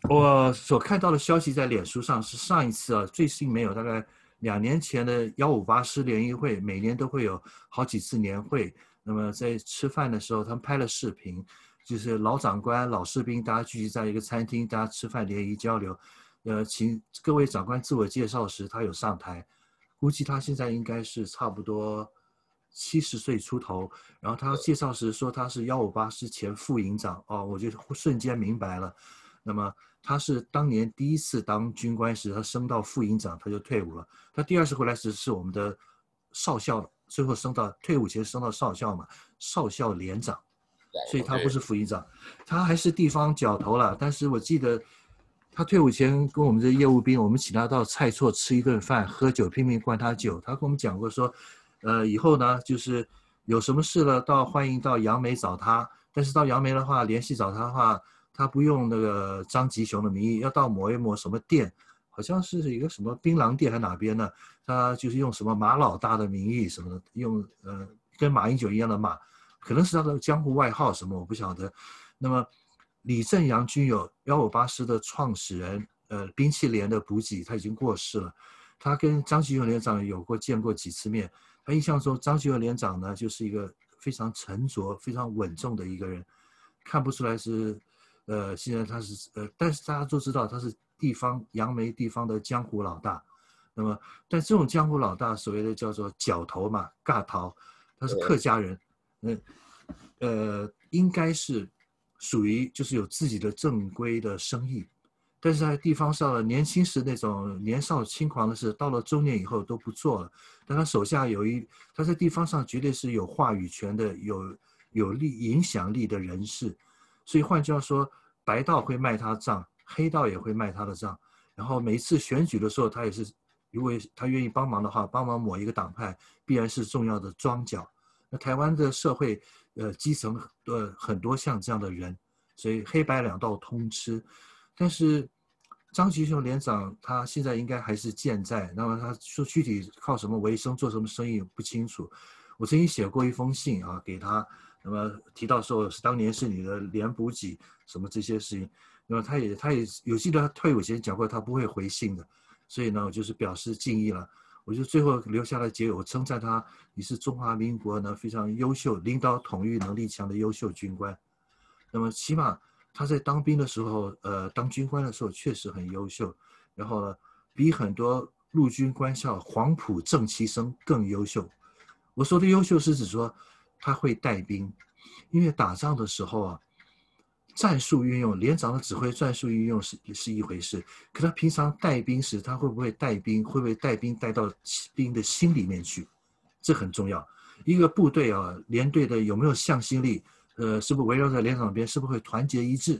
我所看到的消息在脸书上是上一次啊，最新没有，大概两年前的幺五八师联谊会，每年都会有好几次年会。那么在吃饭的时候，他们拍了视频，就是老长官、老士兵，大家聚集在一个餐厅，大家吃饭联谊交流。呃，请各位长官自我介绍时，他有上台，估计他现在应该是差不多七十岁出头。然后他介绍时说他是幺五八师前副营长，哦，我就瞬间明白了。那么他是当年第一次当军官时，他升到副营长，他就退伍了。他第二次回来时是我们的少校，最后升到退伍前升到少校嘛，少校连长，所以他不是副营长，他还是地方角头了。但是我记得。他退伍前跟我们这业务兵，我们请他到菜厝吃一顿饭，喝酒，拼命灌他酒。他跟我们讲过说，呃，以后呢，就是有什么事了，到欢迎到杨梅找他。但是到杨梅的话，联系找他的话，他不用那个张吉雄的名义，要到某一某什么店，好像是一个什么槟榔店还哪边呢？他就是用什么马老大的名义什么的，用呃跟马英九一样的马，可能是他的江湖外号什么，我不晓得。那么。李正阳军友幺五八师的创始人，呃，兵器连的补给他已经过世了。他跟张吉雄连长有过见过几次面。他印象中，张吉雄连长呢，就是一个非常沉着、非常稳重的一个人，看不出来是，呃，现在他是呃，但是大家都知道他是地方杨梅地方的江湖老大。那么，但这种江湖老大，所谓的叫做角头嘛，尬头，他是客家人，嗯，呃，应该是属于就是有自己的正规的生意。但是在地方上，年轻时那种年少轻狂的事，到了中年以后都不做了。但他手下有一，他在地方上绝对是有话语权的，有有力影响力的人士。所以换句话说，白道会卖他账，黑道也会卖他的账。然后每一次选举的时候，他也是，如果他愿意帮忙的话，帮忙某一个党派，必然是重要的桩脚。那台湾的社会，呃，基层的很多像这样的人，所以黑白两道通吃。但是。张其雄连长，他现在应该还是健在。那么他说具体靠什么为生，做什么生意不清楚。我曾经写过一封信啊给他，那么提到说是当年是你的连补给什么这些事情。那么他也他也有记得他退伍前讲过他不会回信的，所以呢我就是表示敬意了。我就最后留下来结语，我称赞他，你是中华民国呢非常优秀、领导统御能力强的优秀军官。那么起码。他在当兵的时候，呃，当军官的时候确实很优秀，然后呢，比很多陆军官校黄埔正期生更优秀。我说的优秀是指说他会带兵，因为打仗的时候啊，战术运用，连长的指挥战术运用是是一回事，可他平常带兵时，他会不会带兵，会不会带兵带到兵的心里面去，这很重要。一个部队啊，连队的有没有向心力？呃，是不是围绕在连长边，是不是会团结一致？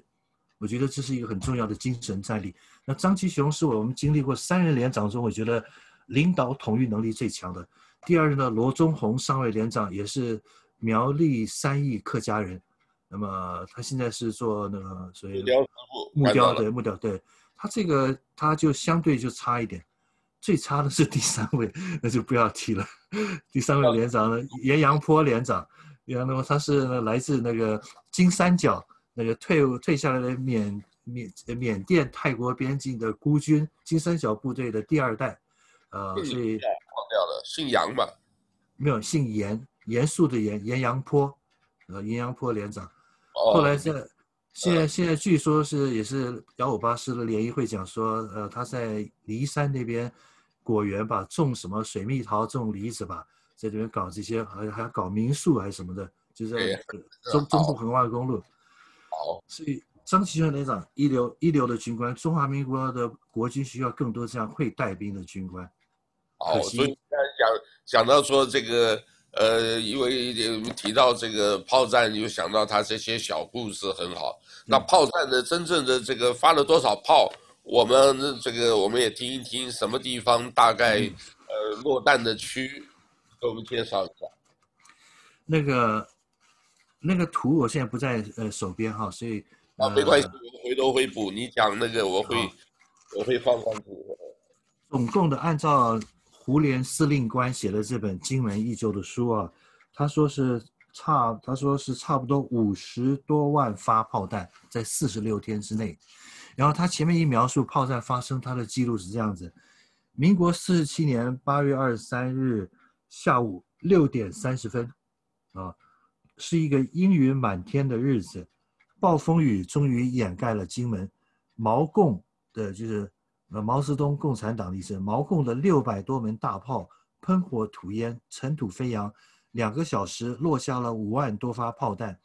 我觉得这是一个很重要的精神战力。那张其雄是我们经历过三任连长中，我觉得领导统御能力最强的。第二呢，罗宗鸿上尉连长也是苗栗三义客家人，那么他现在是做那个所谓的木雕对木雕，对他这个他就相对就差一点。最差的是第三位，那就不要提了。第三位连长呢，严阳坡连长。那么他是来自那个金三角，那个退退下来的缅缅缅甸泰国边境的孤军，金三角部队的第二代，呃，所以忘掉了，姓杨吧？没有，姓严，严肃的严，严阳坡，呃，严阳坡连长。哦、后来在现在现在据说是也是幺五八师的联谊会讲说，呃，他在骊山那边果园吧，种什么水蜜桃，种梨子吧。在这边搞这些，还还要搞民宿还是什么的，就在中中部横贯公路。好，所以张其鋞连长一流一流的军官，中华民国的国军需要更多这样会带兵的军官。好，所以讲讲到说这个呃，因为提到这个炮战，又想到他这些小故事很好。那炮战的真正的这个发了多少炮，我们这个我们也听一听，什么地方大概呃落弹的区。给我们介绍一下，那个那个图我现在不在呃手边哈，所以啊没关系，我回头会补。你讲那个我会我会放上去。总共的按照胡琏司令官写的这本金门忆旧的书啊，他说是差他说是差不多五十多万发炮弹在四十六天之内，然后他前面一描述炮战发生，他的记录是这样子：民国四十七年八月二十三日。下午六点三十分，啊，是一个阴云满天的日子，暴风雨终于掩盖了金门。毛共的就是呃毛泽东共产党的意思，毛共的六百多门大炮喷火吐烟，尘土飞扬，两个小时落下了五万多发炮弹，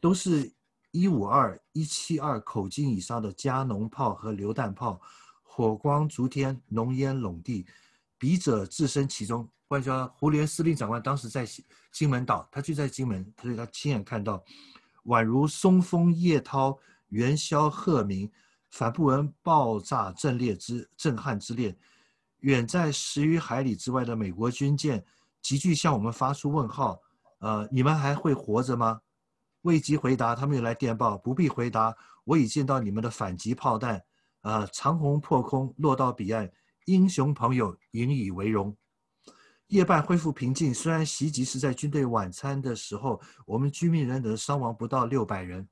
都是一五二、一七二口径以上的加农炮和榴弹炮，火光烛天，浓烟笼地，笔者置身其中。换句话说，胡琏司令长官当时在金门岛，他就在金门，所以他亲眼看到，宛如松风叶涛，元宵鹤鸣，反不闻爆炸震裂之震撼之烈。远在十余海里之外的美国军舰，急剧向我们发出问号：呃，你们还会活着吗？未及回答，他们又来电报：不必回答，我已见到你们的反击炮弹，呃，长虹破空，落到彼岸，英雄朋友引以为荣。夜半恢复平静，虽然袭击是在军队晚餐的时候，我们居民人的伤亡不到六百人，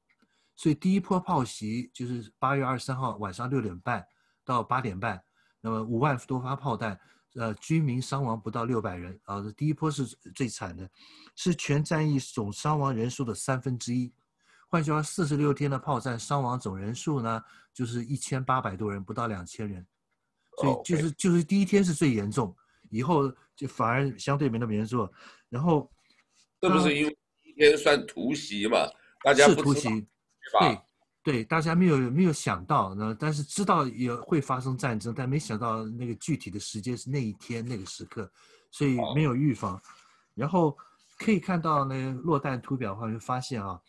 所以第一波炮袭就是八月二十三号晚上六点半到八点半，那么五万多发炮弹，呃，居民伤亡不到六百人啊，这第一波是最惨的，是全战役总伤亡人数的三分之一。换句话，四十六天的炮战伤亡总人数呢，就是一千八百多人，不到两千人。所以就是就是第一天是最严重，以后就反而相对没那么严重。然后，这不是因为第一天算突袭嘛？大家是突袭，对对，大家没有没有想到呢，但是知道也会发生战争，但没想到那个具体的时间是那一天那个时刻，所以没有预防。然后可以看到那个落弹图表的话，就发现啊，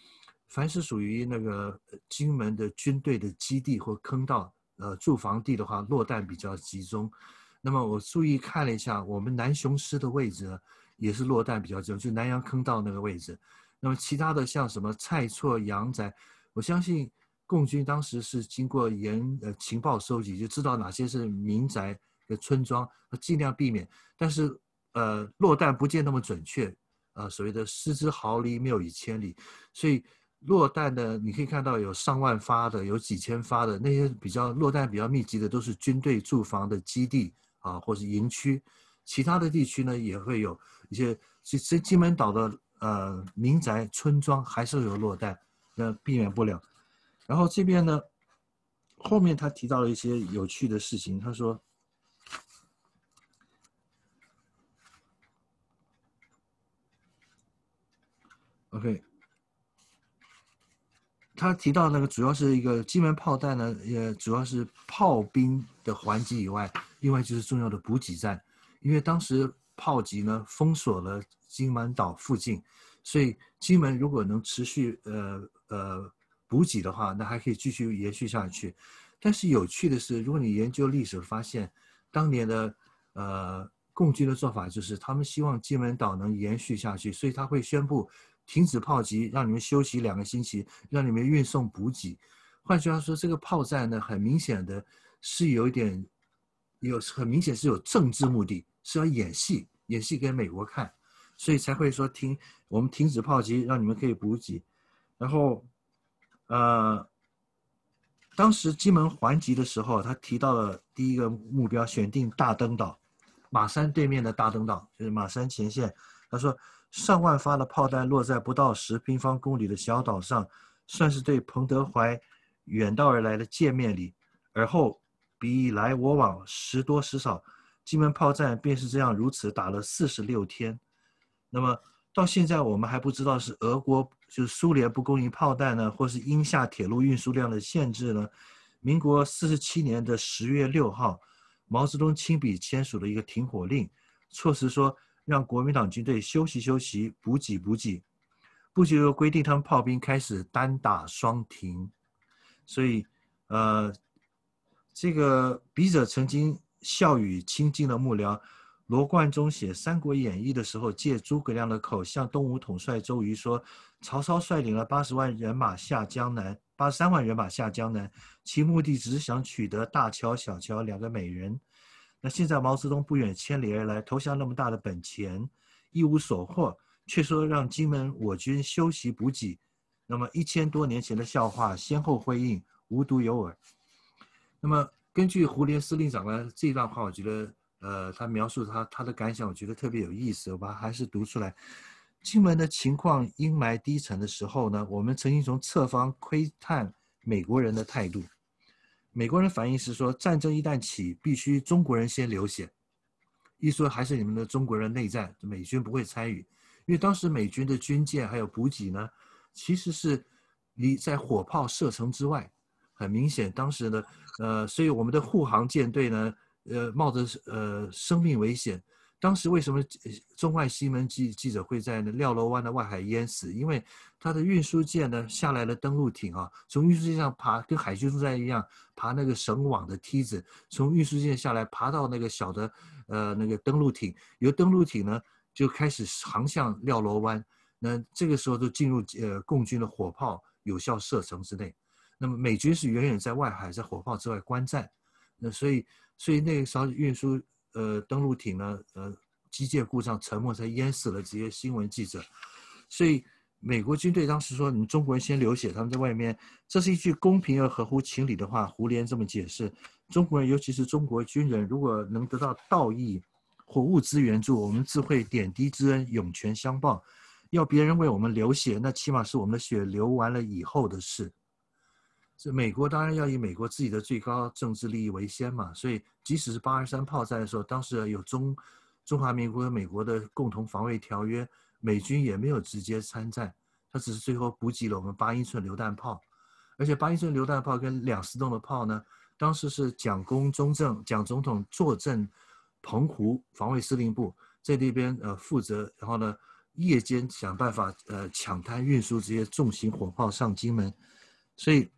凡是属于那个金门的军队的基地或坑道。呃，驻防地的话，落弹比较集中。那么我注意看了一下，我们南雄师的位置也是落弹比较集中，就南洋坑道那个位置。那么其他的像什么蔡厝、阳宅，我相信共军当时是经过严呃情报收集，就知道哪些是民宅的村庄，尽量避免。但是呃，落弹不见那么准确，呃，所谓的失之毫厘，谬以千里，所以。落弹的，你可以看到有上万发的，有几千发的，那些比较落弹比较密集的，都是军队驻防的基地啊，或是营区。其他的地区呢，也会有一些，其实金门岛的呃民宅村庄还是有落弹，那避免不了。然后这边呢，后面他提到了一些有趣的事情，他说，OK。他提到那个主要是一个金门炮弹呢，也主要是炮兵的还击以外，另外就是重要的补给站，因为当时炮击呢封锁了金门岛附近，所以金门如果能持续呃呃补给的话，那还可以继续延续下去。但是有趣的是，如果你研究历史发现，当年的呃共军的做法就是他们希望金门岛能延续下去，所以他会宣布。停止炮击，让你们休息两个星期，让你们运送补给。换句话说，这个炮战呢，很明显的是有一点，有很明显是有政治目的，是要演戏，演戏给美国看，所以才会说停，我们停止炮击，让你们可以补给。然后，呃，当时金门还击的时候，他提到了第一个目标，选定大登岛，马山对面的大登岛，就是马山前线。他说。上万发的炮弹落在不到十平方公里的小岛上，算是对彭德怀远道而来的见面礼。而后彼来我往，时多时少，金门炮战便是这样如此打了四十六天。那么到现在，我们还不知道是俄国就是苏联不供应炮弹呢，或是因下铁路运输量的限制呢？民国四十七年的十月六号，毛泽东亲笔签署了一个停火令，措辞说。让国民党军队休息休息，补给补给，不久又规定他们炮兵开始单打双停。所以，呃，这个笔者曾经笑语亲近的幕僚罗贯中写《三国演义》的时候，借诸葛亮的口向东吴统帅周瑜说：“曹操率领了八十万人马下江南，八十三万人马下江南，其目的只是想取得大乔、小乔两个美人。”那现在毛泽东不远千里而来，投下那么大的本钱，一无所获，却说让金门我军休息补给。那么一千多年前的笑话先后辉映，无独有偶。那么根据胡琏司令长的这段话，我觉得，呃，他描述他他的感想，我觉得特别有意思。我把它还是读出来。金门的情况阴霾低沉的时候呢，我们曾经从侧方窥探美国人的态度。美国人反应是说，战争一旦起，必须中国人先流血。一说还是你们的中国人内战，美军不会参与，因为当时美军的军舰还有补给呢，其实是离在火炮射程之外。很明显，当时呢，呃，所以我们的护航舰队呢，呃，冒着呃生命危险。当时为什么中外新闻记记者会在那廖罗湾的外海淹死？因为他的运输舰呢下来了登陆艇啊，从运输舰上爬，跟海军作战一样，爬那个绳网的梯子，从运输舰下来爬到那个小的呃那个登陆艇，由登陆艇呢就开始航向廖罗湾。那这个时候就进入呃共军的火炮有效射程之内。那么美军是远远在外海，在火炮之外观战。那所以所以那个时候运输。呃，登陆艇呢，呃，机械故障沉没，才淹死了这些新闻记者。所以，美国军队当时说：“你们中国人先流血，他们在外面。”这是一句公平而合乎情理的话。胡琏这么解释，中国人，尤其是中国军人，如果能得到道义或物资援助，我们自会点滴之恩，涌泉相报。要别人为我们流血，那起码是我们的血流完了以后的事。这美国当然要以美国自己的最高政治利益为先嘛，所以即使是八二三炮战的时候，当时有中中华民国和美国的共同防卫条约，美军也没有直接参战，他只是最后补给了我们八英寸榴弹炮，而且八英寸榴弹炮跟两丝洞的炮呢，当时是蒋公中正蒋总统坐镇澎湖防卫司令部在那边呃负责，然后呢夜间想办法呃抢滩运输这些重型火炮上金门，所以。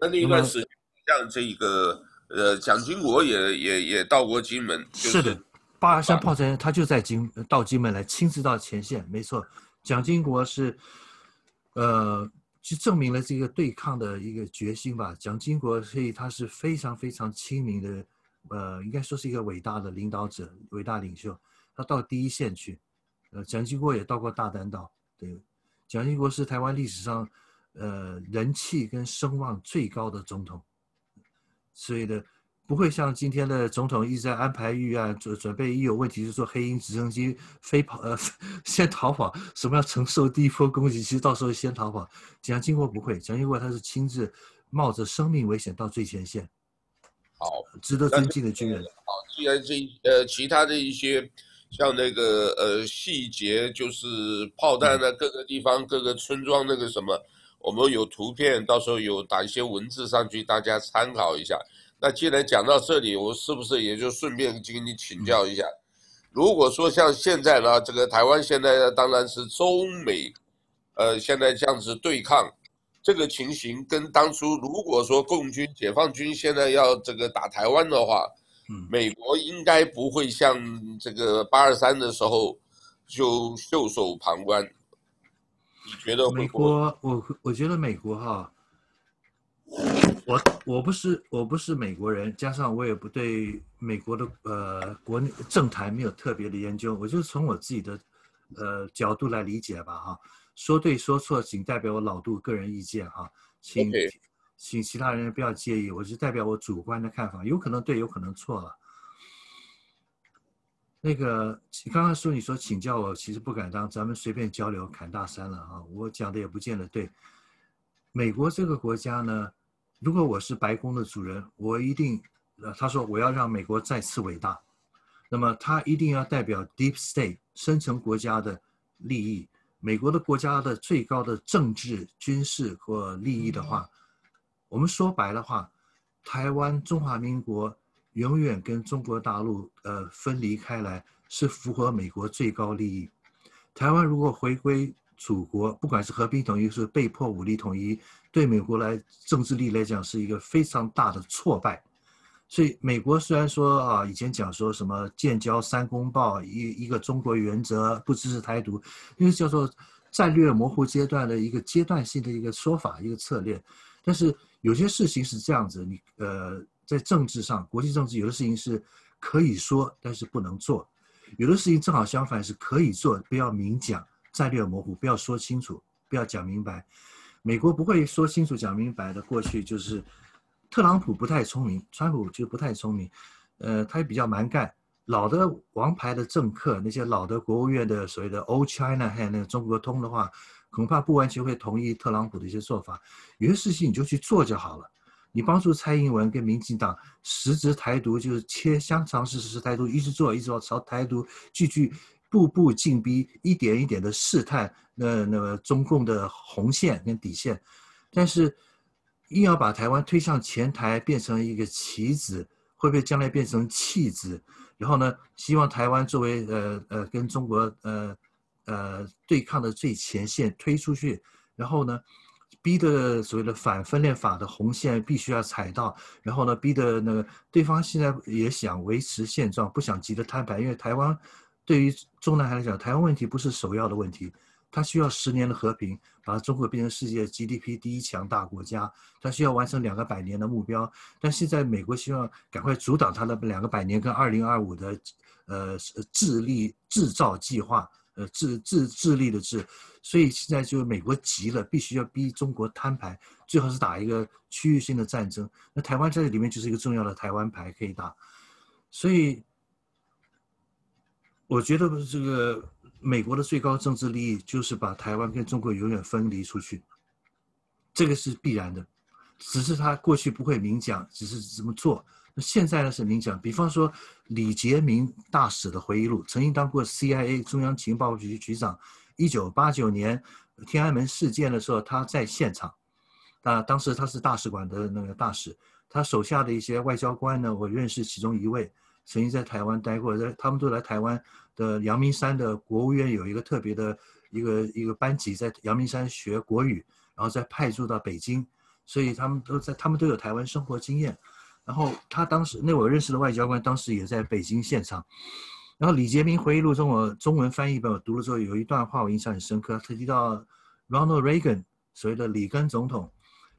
那那一段时间，像这个呃，蒋经国也也也到过金门。就是、是的，八二三炮战他就在金到金门来，亲自到前线，没错。蒋经国是，呃，就证明了这个对抗的一个决心吧。蒋经国所以他是非常非常亲民的，呃，应该说是一个伟大的领导者、伟大领袖。他到第一线去，呃，蒋经国也到过大丹岛。对，蒋经国是台湾历史上。呃，人气跟声望最高的总统，所以呢，不会像今天的总统一直在安排预案，准准备一有问题就坐黑鹰直升机飞跑，呃，先逃跑，什么要承受第一波攻击，其实到时候先逃跑。蒋经国不会，蒋经国他是亲自冒着生命危险到最前线，好，值得尊敬的军人。好，既然这呃其他的一些像那个呃细节，就是炮弹啊各个地方、嗯、各个村庄那个什么。我们有图片，到时候有打一些文字上去，大家参考一下。那既然讲到这里，我是不是也就顺便跟你请教一下？如果说像现在呢，这个台湾现在呢，当然是中美，呃，现在这样子对抗，这个情形跟当初如果说共军、解放军现在要这个打台湾的话，美国应该不会像这个八二三的时候就袖手旁观。你觉得美国？我我觉得美国哈，我我不是我不是美国人，加上我也不对美国的呃国内政坛没有特别的研究，我就从我自己的呃角度来理解吧哈。说对说错，仅代表我老杜个人意见哈，请请其他人不要介意，我就代表我主观的看法，有可能对，有可能错了。那个，你刚刚说你说请教我，其实不敢当，咱们随便交流侃大山了啊！我讲的也不见得对。美国这个国家呢，如果我是白宫的主人，我一定，呃，他说我要让美国再次伟大，那么他一定要代表 Deep State 深层国家的利益，美国的国家的最高的政治、军事或利益的话，我们说白了话，台湾中华民国。永远跟中国大陆呃分离开来是符合美国最高利益。台湾如果回归祖国，不管是和平统一是被迫武力统一，对美国来政治力来讲是一个非常大的挫败。所以美国虽然说啊，以前讲说什么建交三公报一一个中国原则不支持台独，因为叫做战略模糊阶段的一个阶段性的一个说法一个策略。但是有些事情是这样子，你呃。在政治上，国际政治有的事情是可以说，但是不能做；有的事情正好相反，是可以做，不要明讲，战略模糊，不要说清楚，不要讲明白。美国不会说清楚、讲明白的。过去就是特朗普不太聪明，川普就不太聪明，呃，他也比较蛮干。老的王牌的政客，那些老的国务院的所谓的 Old China 还有那个中国通的话，恐怕不完全会同意特朗普的一些做法。有些事情你就去做就好了。你帮助蔡英文跟民进党实质台独，就是切香肠式实施台独，一直做，一直往朝台独，句句步步进逼，一点一点的试探那那个中共的红线跟底线，但是硬要把台湾推向前台，变成一个棋子，会不会将来变成弃子？然后呢，希望台湾作为呃呃跟中国呃呃对抗的最前线推出去，然后呢？逼的所谓的反分裂法的红线必须要踩到，然后呢，逼的那个对方现在也想维持现状，不想急着摊牌，因为台湾对于中南海来讲，台湾问题不是首要的问题，它需要十年的和平，把中国变成世界 GDP 第一强大国家，它需要完成两个百年的目标，但现在美国希望赶快阻挡它的两个百年跟二零二五的呃智力制造计划，呃，智智智力的智，所以现在就美国急了，必须要逼中国摊牌，最好是打一个区域性的战争。那台湾在这里面就是一个重要的台湾牌可以打，所以我觉得这个美国的最高政治利益就是把台湾跟中国永远分离出去，这个是必然的，只是他过去不会明讲，只是这么做。那现在呢是明讲，比方说李杰明大使的回忆录，曾经当过 CIA 中央情报局局长，一九八九年天安门事件的时候，他在现场，啊，当时他是大使馆的那个大使，他手下的一些外交官呢，我认识其中一位，曾经在台湾待过，在他们都来台湾的阳明山的国务院有一个特别的一个一个班级在阳明山学国语，然后再派驻到北京，所以他们都在，他们都有台湾生活经验。然后他当时那我认识的外交官当时也在北京现场。然后李杰明回忆录中，我中文翻译本我读了之后，有一段话我印象很深刻。他提到 Ronald Reagan 所谓的里根总统，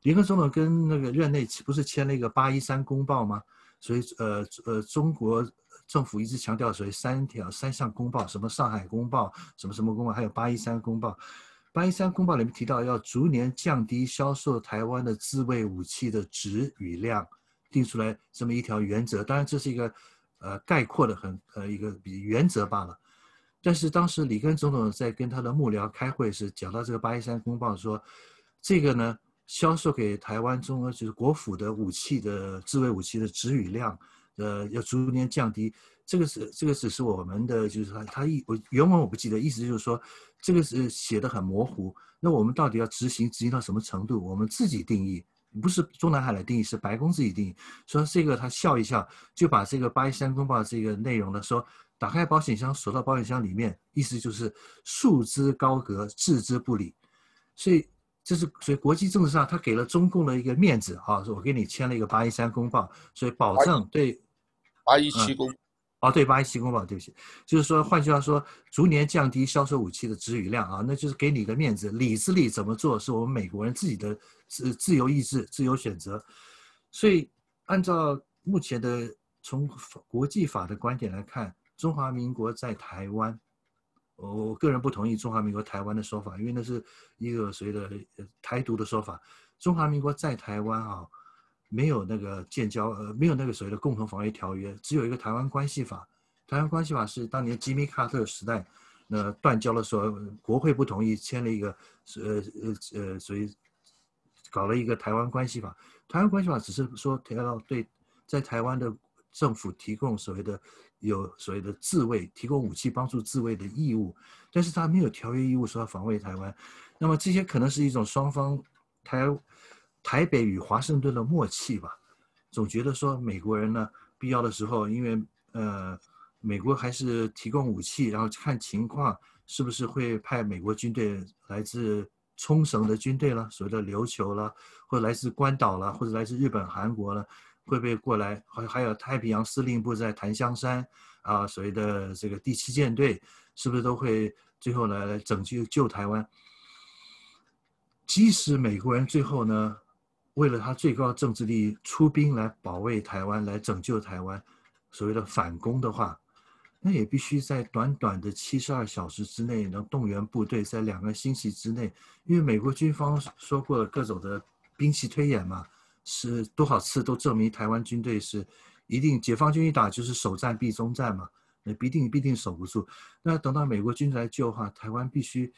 里根总统跟那个任内不是签了一个八一三公报吗？所以呃呃，中国政府一直强调所谓三条三项公报，什么上海公报，什么什么公报，还有八一三公报。八一三公报里面提到要逐年降低销售台湾的自卫武器的值与量。定出来这么一条原则，当然这是一个呃概括的很呃一个比原则罢了。但是当时里根总统在跟他的幕僚开会时讲到这个八一三公报说，这个呢销售给台湾中国就是国府的武器的自卫武器的质与量，呃要逐年降低。这个是这个只是我们的就是他他一我原文我不记得，意思就是说这个是写的很模糊。那我们到底要执行执行到什么程度？我们自己定义。不是中南海来定义，是白宫自己定义。说这个他笑一笑，就把这个八一三公报这个内容呢，说打开保险箱，锁到保险箱里面，意思就是束之高阁，置之不理。所以这是所以国际政治上，他给了中共的一个面子啊，说我给你签了一个八一三公报，所以保证对八一七公。哦，对，八一七公报，对不起，就是说，换句话说，逐年降低销售武器的质与量啊，那就是给你一个面子，里子里怎么做，是我们美国人自己的自自由意志、自由选择。所以，按照目前的从国际法的观点来看，中华民国在台湾，我我个人不同意中华民国台湾的说法，因为那是一个所谓的台独的说法。中华民国在台湾啊。没有那个建交，呃，没有那个所谓的共同防御条约，只有一个台湾关系法。台湾关系法是当年吉米卡特时代，那断交的时候，国会不同意，签了一个，呃呃呃，所以搞了一个台湾关系法。台湾关系法只是说提到对在台湾的政府提供所谓的有所谓的自卫，提供武器帮助自卫的义务，但是他没有条约义务说要防卫台湾。那么这些可能是一种双方台。台北与华盛顿的默契吧，总觉得说美国人呢，必要的时候，因为呃，美国还是提供武器，然后看情况是不是会派美国军队来自冲绳的军队了，所谓的琉球了，或者来自关岛了，或者来自日本、韩国了，会不会过来？还还有太平洋司令部在檀香山啊，所谓的这个第七舰队，是不是都会最后来来拯救救台湾？即使美国人最后呢？为了他最高政治利益出兵来保卫台湾，来拯救台湾，所谓的反攻的话，那也必须在短短的七十二小时之内能动员部队，在两个星期之内，因为美国军方说过了各种的兵器推演嘛，是多少次都证明台湾军队是一定解放军一打就是首战必终战嘛，那必定必定守不住。那等到美国军队来救的话，台湾必须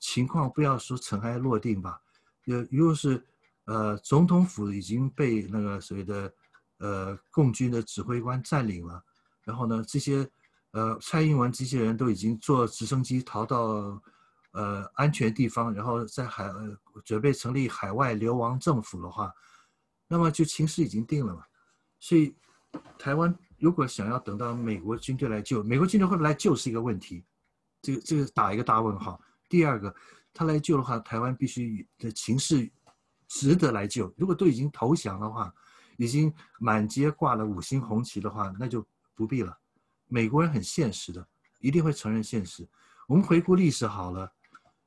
情况不要说尘埃落定吧，又又是。呃，总统府已经被那个所谓的呃共军的指挥官占领了，然后呢，这些呃蔡英文这些人都已经坐直升机逃到呃安全地方，然后在海呃准备成立海外流亡政府的话，那么就情势已经定了嘛。所以台湾如果想要等到美国军队来救，美国军队会不会来救是一个问题，这个这个打一个大问号。第二个，他来救的话，台湾必须的情势。值得来救。如果都已经投降的话，已经满街挂了五星红旗的话，那就不必了。美国人很现实的，一定会承认现实。我们回顾历史好了，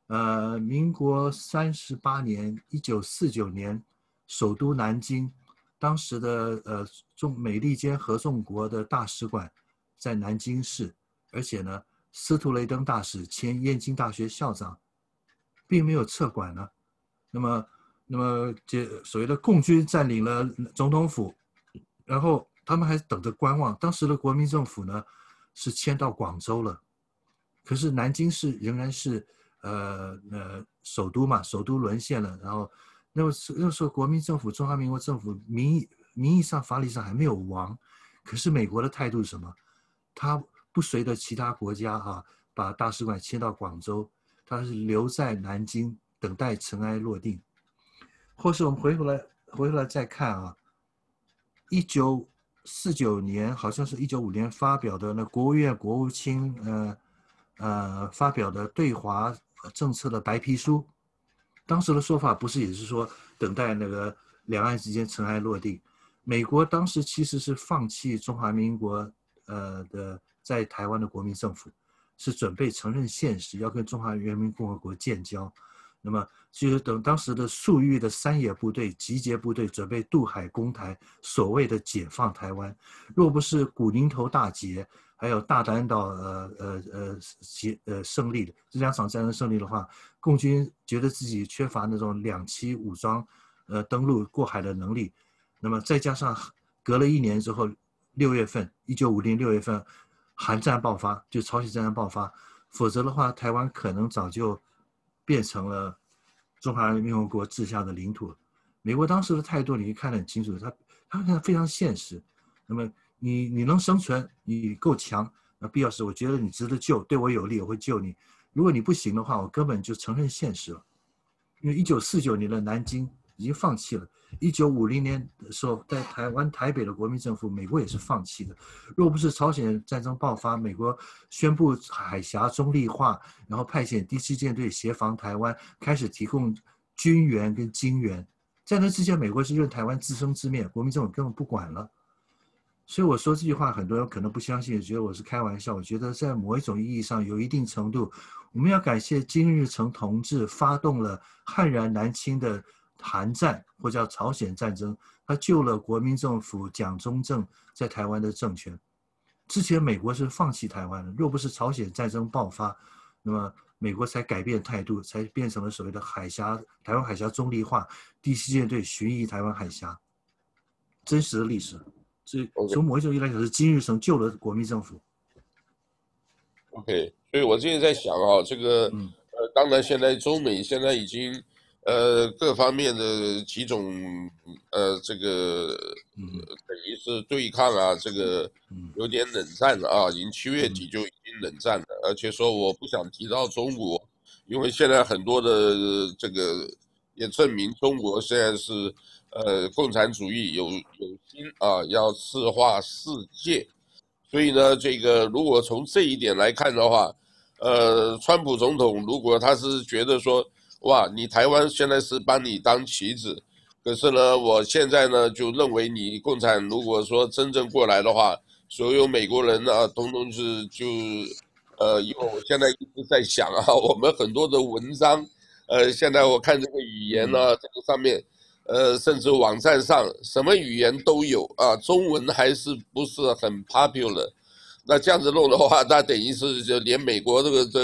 呃，民国三十八年，一九四九年，首都南京，当时的呃中美利坚合众国的大使馆在南京市，而且呢，司徒雷登大使前燕京大学校长，并没有撤馆呢。那么，那么这所谓的共军占领了总统府，然后他们还等着观望。当时的国民政府呢，是迁到广州了，可是南京市仍然是呃呃首都嘛，首都沦陷了。然后那么那时候国民政府，中华民国政府名义名义上法理上还没有亡，可是美国的态度是什么？他不随着其他国家啊，把大使馆迁到广州，他是留在南京。等待尘埃落定，或是我们回过来，回过来再看啊，一九四九年，好像是一九五年发表的那国务院国务卿呃呃发表的对华政策的白皮书，当时的说法不是也是说等待那个两岸之间尘埃落定，美国当时其实是放弃中华民国呃的在台湾的国民政府，是准备承认现实，要跟中华人民共和国建交。那么，其实等当时的粟裕的三野部队集结部队，准备渡海攻台，所谓的解放台湾。若不是古宁头大捷，还有大丹岛呃呃呃结呃胜利的这两场战争胜利的话，共军觉得自己缺乏那种两栖武装，呃登陆过海的能力。那么再加上隔了一年之后，六月份，一九五零六月份，韩战爆发，就朝鲜战争爆发。否则的话，台湾可能早就。变成了中华人民共和国治下的领土。美国当时的态度，你看得很清楚，他他看非常现实。那么你你能生存，你够强，那必要时我觉得你值得救，对我有利，我会救你。如果你不行的话，我根本就承认现实了。因为一九四九年的南京已经放弃了。一九五零年的时候，在台湾台北的国民政府，美国也是放弃的。若不是朝鲜战争爆发，美国宣布海峡中立化，然后派遣第七舰队协防台湾，开始提供军援跟经援，在那之前，美国是任台湾自生自灭，国民政府根本不管了。所以我说这句话，很多人可能不相信，觉得我是开玩笑。我觉得在某一种意义上，有一定程度，我们要感谢金日成同志发动了悍然南侵的。韩战或叫朝鲜战争，他救了国民政府蒋中正在台湾的政权。之前美国是放弃台湾的，若不是朝鲜战争爆发，那么美国才改变态度，才变成了所谓的海峡台湾海峡中立化，第七舰队巡弋台湾海峡。真实的历史，所以从某一种意义来讲，是金日成救了国民政府。OK，所以我最近在想啊，这个呃，当然现在中美现在已经。呃，各方面的几种，呃，这个，等于是对抗啊，这个有点冷战了啊，已经七月底。就已经冷战了，而且说我不想提到中国，因为现在很多的这个也证明中国现在是呃共产主义有有心啊要赤化世界，所以呢，这个如果从这一点来看的话，呃，川普总统如果他是觉得说。哇，你台湾现在是把你当棋子，可是呢，我现在呢就认为你共产如果说真正过来的话，所有美国人啊，统统是就，呃，因为我现在一直在想啊，我们很多的文章，呃，现在我看这个语言呢，这个上面，呃，甚至网站上什么语言都有啊，中文还是不是很 popular，那这样子弄的话，那等于是就连美国这个这。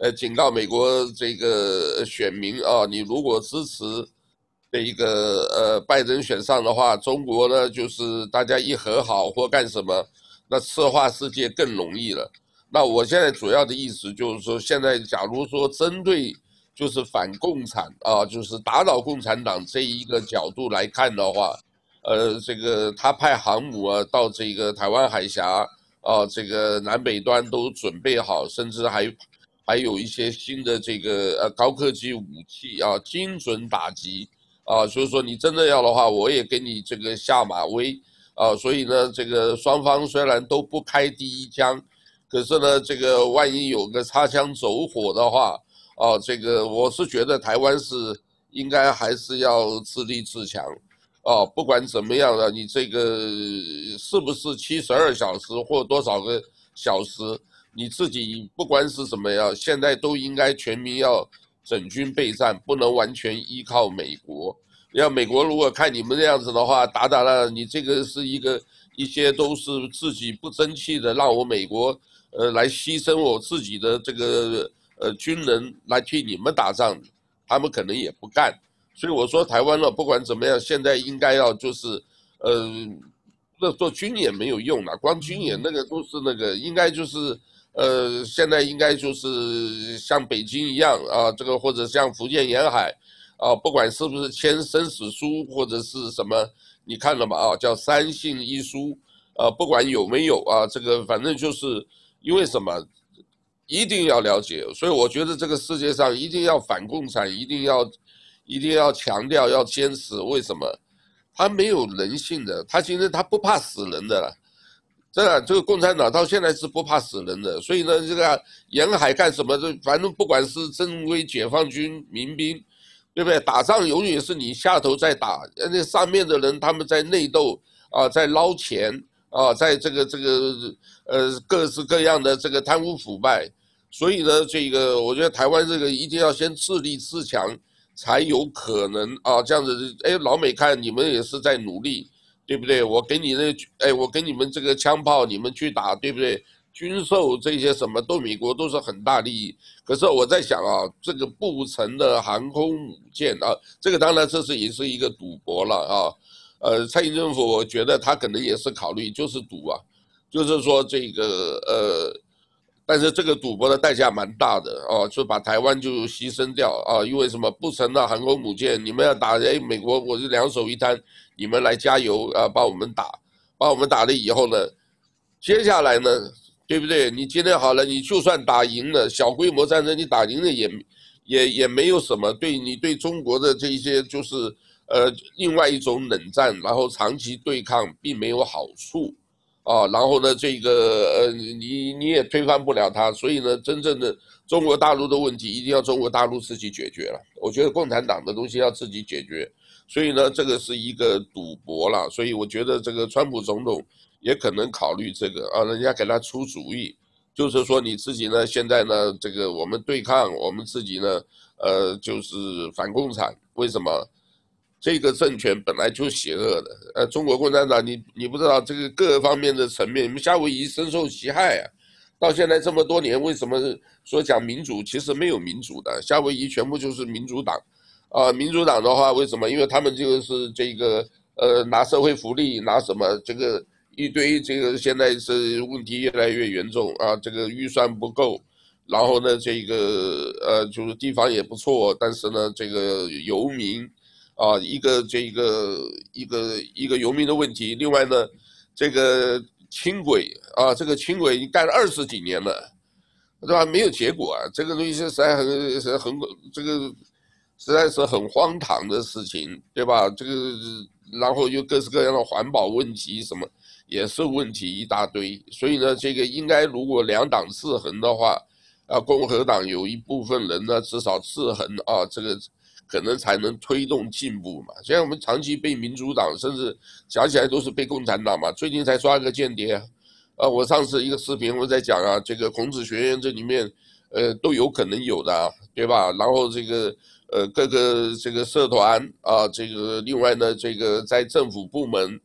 呃，警告美国这个选民啊，你如果支持这一个呃拜登选上的话，中国呢就是大家一和好或干什么，那策划世界更容易了。那我现在主要的意思就是说，现在假如说针对就是反共产啊，就是打倒共产党这一个角度来看的话，呃，这个他派航母啊到这个台湾海峡啊，这个南北端都准备好，甚至还。还有一些新的这个呃高科技武器啊，精准打击啊，所以说你真的要的话，我也给你这个下马威啊。所以呢，这个双方虽然都不开第一枪，可是呢，这个万一有个擦枪走火的话啊，这个我是觉得台湾是应该还是要自立自强啊。不管怎么样的，你这个是不是七十二小时或多少个小时？你自己不管是怎么样，现在都应该全民要整军备战，不能完全依靠美国。要美国如果看你们这样子的话，打打了，你这个是一个一些都是自己不争气的，让我美国呃，来牺牲我自己的这个呃军人来替你们打仗，他们可能也不干。所以我说台湾了，不管怎么样，现在应该要就是，呃，那做军演没有用了，光军演那个都是那个，应该就是，呃，现在应该就是像北京一样啊，这个或者像福建沿海，啊，不管是不是签生死书或者是什么，你看了吗？啊，叫三信一书，啊，不管有没有啊，这个反正就是因为什么，一定要了解。所以我觉得这个世界上一定要反共产，一定要。一定要强调，要坚持。为什么？他没有人性的，他其实他不怕死人的了。真的，这个共产党到现在是不怕死人的。所以呢，这个沿海干什么？这反正不管是正规解放军、民兵，对不对？打仗永远是你下头在打，那上面的人他们在内斗啊，在捞钱啊，在这个这个呃各式各样的这个贪污腐败。所以呢，这个我觉得台湾这个一定要先自立自强。才有可能啊，这样子，哎，老美看你们也是在努力，对不对？我给你那，哎，我给你们这个枪炮，你们去打，对不对？军售这些什么，都美国都是很大利益。可是我在想啊，这个不成的航空母舰啊，这个当然这是也是一个赌博了啊。呃，蔡英政府我觉得他可能也是考虑就是赌啊，就是说这个呃。但是这个赌博的代价蛮大的哦，就把台湾就牺牲掉啊！因为什么不成的航空母舰，你们要打哎，美国我就两手一摊，你们来加油啊，把我们打，把我们打了以后呢，接下来呢，对不对？你今天好了，你就算打赢了小规模战争，你打赢了也也也没有什么，对你对中国的这一些就是呃另外一种冷战，然后长期对抗并没有好处。啊，然后呢，这个呃，你你也推翻不了他，所以呢，真正的中国大陆的问题一定要中国大陆自己解决了。我觉得共产党的东西要自己解决，所以呢，这个是一个赌博了。所以我觉得这个川普总统也可能考虑这个啊，人家给他出主意，就是说你自己呢，现在呢，这个我们对抗我们自己呢，呃，就是反共产，为什么？这个政权本来就邪恶的，呃，中国共产党，你你不知道这个各方面的层面，你们夏威夷深受其害啊。到现在这么多年，为什么说讲民主？其实没有民主的，夏威夷全部就是民主党，呃，民主党的话，为什么？因为他们就是这个，呃，拿社会福利，拿什么？这个一堆，这个现在是问题越来越严重啊，这个预算不够，然后呢，这个呃，就是地方也不错，但是呢，这个游民。啊，一个这个一个一个游民的问题，另外呢，这个轻轨啊，这个轻轨已经干了二十几年了，对吧？没有结果啊，这个东西实在很很这个实在是很荒唐的事情，对吧？这个然后又各式各样的环保问题什么也是问题一大堆，所以呢，这个应该如果两党制衡的话，啊，共和党有一部分人呢至少制衡啊，这个。可能才能推动进步嘛。现在我们长期被民主党，甚至讲起来都是被共产党嘛。最近才抓个间谍，啊，我上次一个视频我在讲啊，这个孔子学院这里面，呃，都有可能有的，对吧？然后这个呃各个这个社团啊，这个另外呢，这个在政府部门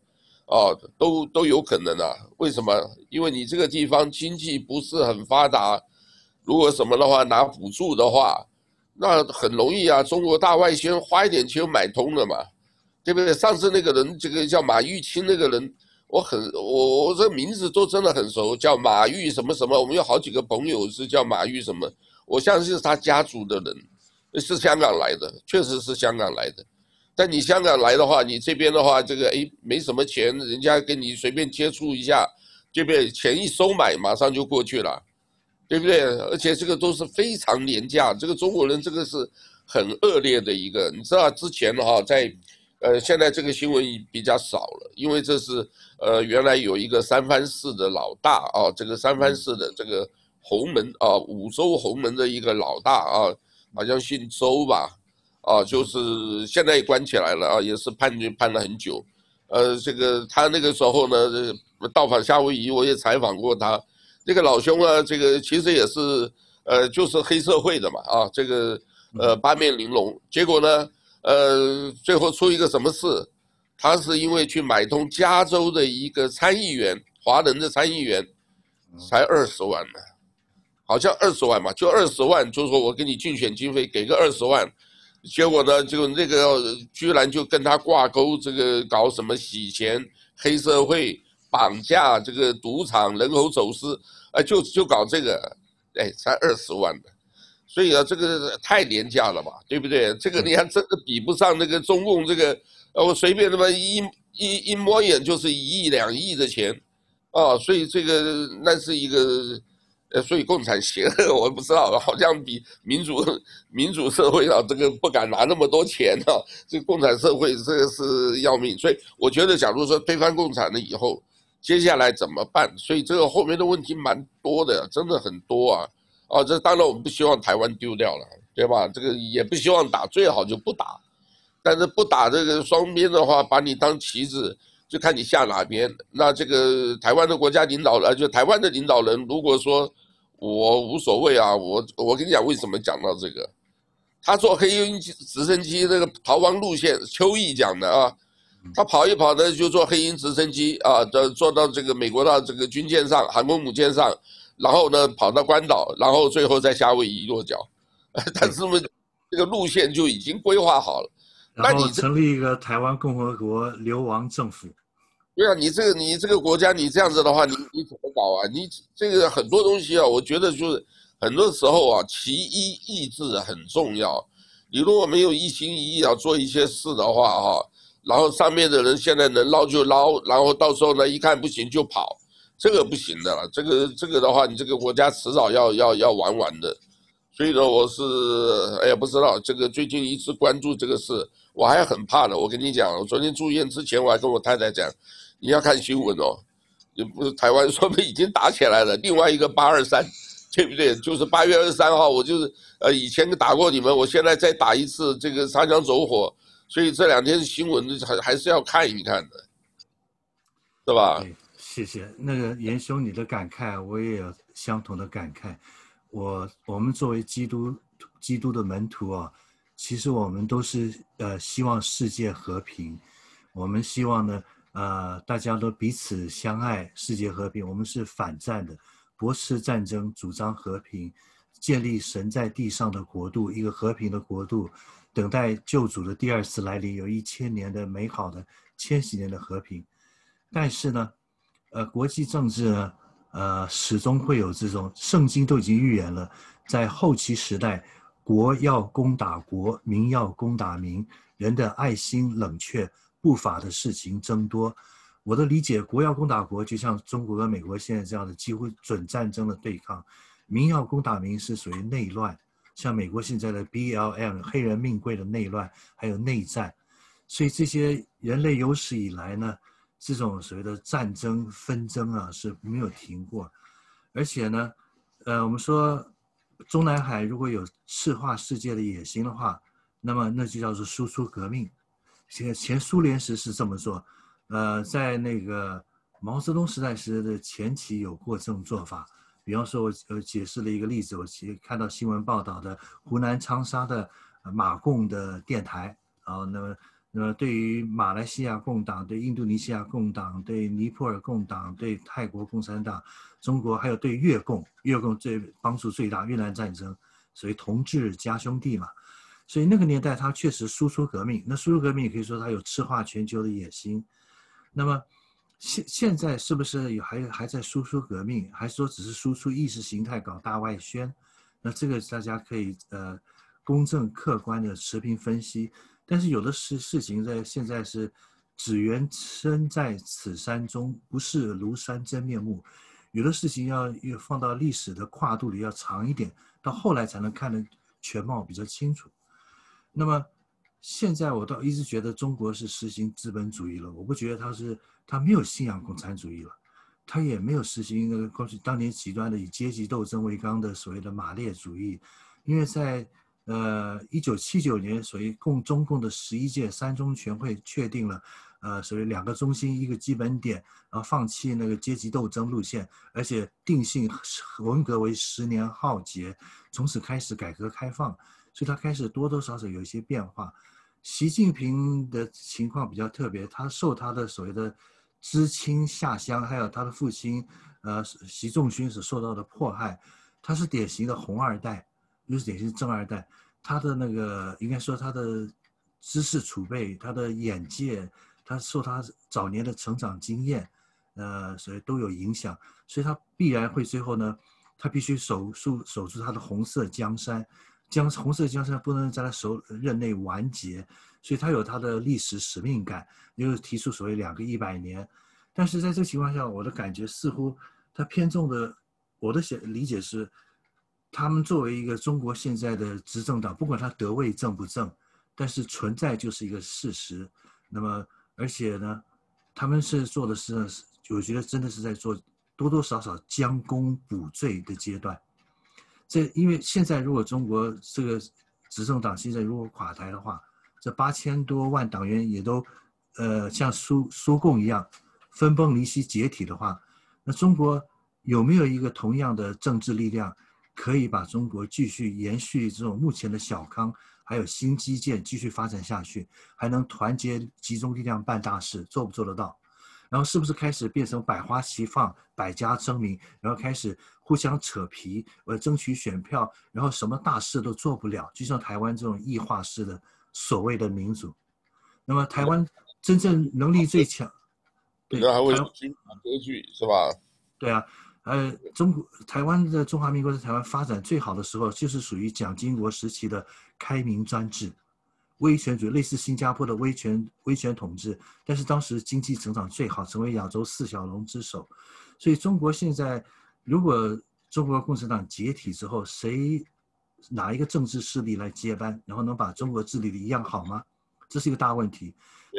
啊，都都有可能啊。为什么？因为你这个地方经济不是很发达，如果什么的话拿补助的话。那很容易啊，中国大外宣花一点钱买通了嘛，对不对？上次那个人，这个叫马玉清那个人，我很我我这名字都真的很熟，叫马玉什么什么。我们有好几个朋友是叫马玉什么，我相信是他家族的人，是香港来的，确实是香港来的。但你香港来的话，你这边的话，这个哎没什么钱，人家跟你随便接触一下，对不对？钱一收买，马上就过去了。对不对？而且这个都是非常廉价，这个中国人这个是很恶劣的一个。你知道之前的哈，在呃，现在这个新闻比较少了，因为这是呃，原来有一个三藩市的老大啊，这个三藩市的这个洪门啊，五州洪门的一个老大啊，好像姓周吧，啊，就是现在也关起来了啊，也是判决判了很久。呃，这个他那个时候呢，到访夏威夷，我也采访过他。这个老兄啊，这个其实也是，呃，就是黑社会的嘛，啊，这个呃八面玲珑，结果呢，呃，最后出一个什么事？他是因为去买通加州的一个参议员，华人的参议员，才二十万呢，好像二十万嘛，就二十万，就是说我给你竞选经费给个二十万，结果呢，就那个居然就跟他挂钩，这个搞什么洗钱、黑社会、绑架、这个赌场、人口走私，哎，就就搞这个，哎，才二十万的，所以啊，这个太廉价了吧，对不对？这个你看，真的比不上那个中共这个，呃，我随便那么一一一摸眼就是一亿两亿的钱。哦，所以这个那是一个，呃，所以共产邪恶，我不知道，好像比民主民主社会啊，这个不敢拿那么多钱啊，这共产社会这个是要命，所以我觉得，假如说推翻共产了以后，接下来怎么办？所以这个后面的问题蛮多的，真的很多啊，哦，这当然我们不希望台湾丢掉了，对吧？这个也不希望打，最好就不打，但是不打这个双边的话，把你当棋子。就看你下哪边。那这个台湾的国家领导人，就台湾的领导人，如果说我无所谓啊，我我跟你讲为什么讲到这个，他坐黑鹰直升机那个逃亡路线，邱毅讲的啊，他跑一跑呢就坐黑鹰直升机啊，坐坐到这个美国的这个军舰上，航空母舰上，然后呢跑到关岛，然后最后在夏威夷落脚，但是呢这个路线就已经规划好了。那你成立一个台湾共和国流亡政府。对啊，你这个你这个国家你这样子的话，你你怎么搞啊？你这个很多东西啊，我觉得就是很多时候啊，其一意志很重要。你如果没有一心一意要做一些事的话，哈，然后上面的人现在能捞就捞，然后到时候呢一看不行就跑，这个不行的了。这个这个的话，你这个国家迟早要要要玩完的。所以呢，我是哎呀不知道这个最近一直关注这个事，我还很怕的。我跟你讲，我昨天住院之前我还跟我太太讲。你要看新闻哦，也不是台湾说不已经打起来了。另外一个八二三，对不对？就是八月二十三号，我就是呃以前打过你们，我现在再打一次，这个擦枪走火。所以这两天新闻还还是要看一看的，是吧？谢谢那个严兄，你的感慨我也有相同的感慨。我我们作为基督基督的门徒啊，其实我们都是呃希望世界和平，我们希望呢。呃，大家都彼此相爱，世界和平。我们是反战的，驳斥战争，主张和平，建立神在地上的国度，一个和平的国度，等待救主的第二次来临，有一千年的美好的千禧年的和平。但是呢，呃，国际政治呢，呃，始终会有这种，圣经都已经预言了，在后期时代，国要攻打国，民要攻打民，人的爱心冷却。不法的事情增多，我的理解，国要攻打国，就像中国跟美国现在这样的几乎准战争的对抗；民要攻打民，是属于内乱，像美国现在的 BLM 黑人命贵的内乱，还有内战。所以这些人类有史以来呢，这种所谓的战争纷争啊是没有停过，而且呢，呃，我们说中南海如果有赤化世界的野心的话，那么那就叫做输出革命。前前苏联时是这么做，呃，在那个毛泽东时代时的前期有过这种做法。比方说，我呃解释了一个例子，我其实看到新闻报道的湖南长沙的马共的电台，然后那么那么对于马来西亚共党、对印度尼西亚共党、对尼泊尔共党、对泰国共产党、中国还有对越共，越共最帮助最大，越南战争，所以同志加兄弟嘛。所以那个年代，他确实输出革命。那输出革命也可以说他有赤化全球的野心。那么现现在是不是有还还在输出革命，还是说只是输出意识形态搞大外宣？那这个大家可以呃公正客观的持平分析。但是有的事事情在现在是只缘身在此山中，不识庐山真面目。有的事情要要放到历史的跨度里要长一点，到后来才能看得全貌比较清楚。那么现在我倒一直觉得中国是实行资本主义了，我不觉得他是他没有信仰共产主义了，他也没有实行那个过去当年极端的以阶级斗争为纲的所谓的马列主义，因为在呃一九七九年所谓共中共的十一届三中全会确定了呃所谓两个中心一个基本点，然后放弃那个阶级斗争路线，而且定性文革为十年浩劫，从此开始改革开放。所以他开始多多少少有一些变化。习近平的情况比较特别，他受他的所谓的知青下乡，还有他的父亲，呃，习仲勋所受到的迫害，他是典型的红二代，又是典型的正二代。他的那个应该说他的知识储备、他的眼界，他受他早年的成长经验，呃，所以都有影响。所以他必然会最后呢，他必须守住守住他的红色江山，江红色江山不能在他手任内完结，所以他有他的历史使命感，又提出所谓两个一百年。但是在这个情况下，我的感觉似乎。他偏重的，我的想理解是，他们作为一个中国现在的执政党，不管他得位正不正，但是存在就是一个事实。那么，而且呢，他们是做的是，我觉得真的是在做多多少少将功补罪的阶段。这因为现在如果中国这个执政党现在如果垮台的话，这八千多万党员也都，呃，像苏苏共一样分崩离析解体的话。那中国有没有一个同样的政治力量，可以把中国继续延续这种目前的小康，还有新基建继续发展下去，还能团结集中力量办大事，做不做得到？然后是不是开始变成百花齐放、百家争鸣，然后开始互相扯皮，呃，争取选票，然后什么大事都做不了，就像台湾这种异化式的所谓的民主。那么台湾真正能力最强。对还会金马歌剧是吧？对啊，呃，中国台湾的中华民国在台湾发展最好的时候，就是属于蒋经国时期的开明专制、威权主义，类似新加坡的威权威权统治。但是当时经济成长最好，成为亚洲四小龙之首。所以中国现在，如果中国共产党解体之后，谁哪一个政治势力来接班，然后能把中国治理的一样好吗？这是一个大问题。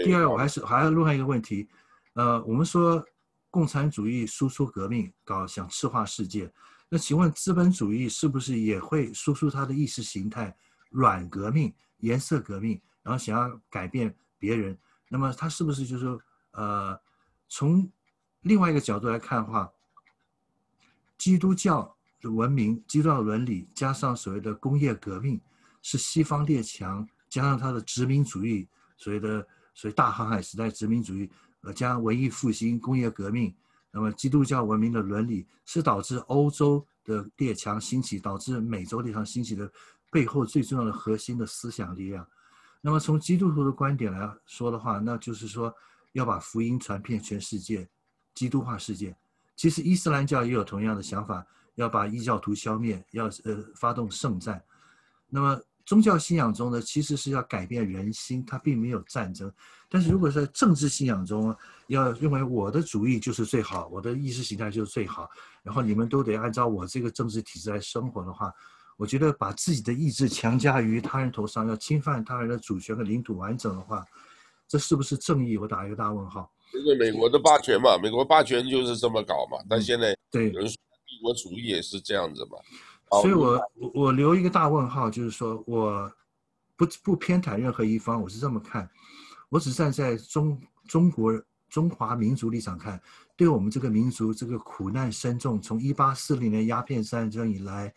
第二，我还是还要另外一个问题。呃，我们说共产主义输出革命，搞想赤化世界，那请问资本主义是不是也会输出它的意识形态软革命、颜色革命，然后想要改变别人？那么它是不是就是说，呃，从另外一个角度来看的话，基督教的文明、基督教伦理加上所谓的工业革命，是西方列强加上它的殖民主义，所谓的所谓大航海时代殖民主义。呃，加文艺复兴、工业革命，那么基督教文明的伦理是导致欧洲的列强兴起，导致美洲列强兴起的背后最重要的核心的思想力量。那么从基督徒的观点来说的话，那就是说要把福音传遍全世界，基督化世界。其实伊斯兰教也有同样的想法，要把异教徒消灭，要呃发动圣战。那么。宗教信仰中呢，其实是要改变人心，它并没有战争。但是如果在政治信仰中，要认为我的主义就是最好，我的意识形态就是最好，然后你们都得按照我这个政治体制来生活的话，我觉得把自己的意志强加于他人头上，要侵犯他人的主权和领土完整的话，这是不是正义？我打一个大问号。这个美国的霸权嘛，美国霸权就是这么搞嘛。但现在对有人说帝国主义也是这样子嘛。所以我我我留一个大问号，就是说我不不偏袒任何一方，我是这么看，我只站在中中国中华民族立场看，对我们这个民族这个苦难深重，从一八四零年鸦片战争以来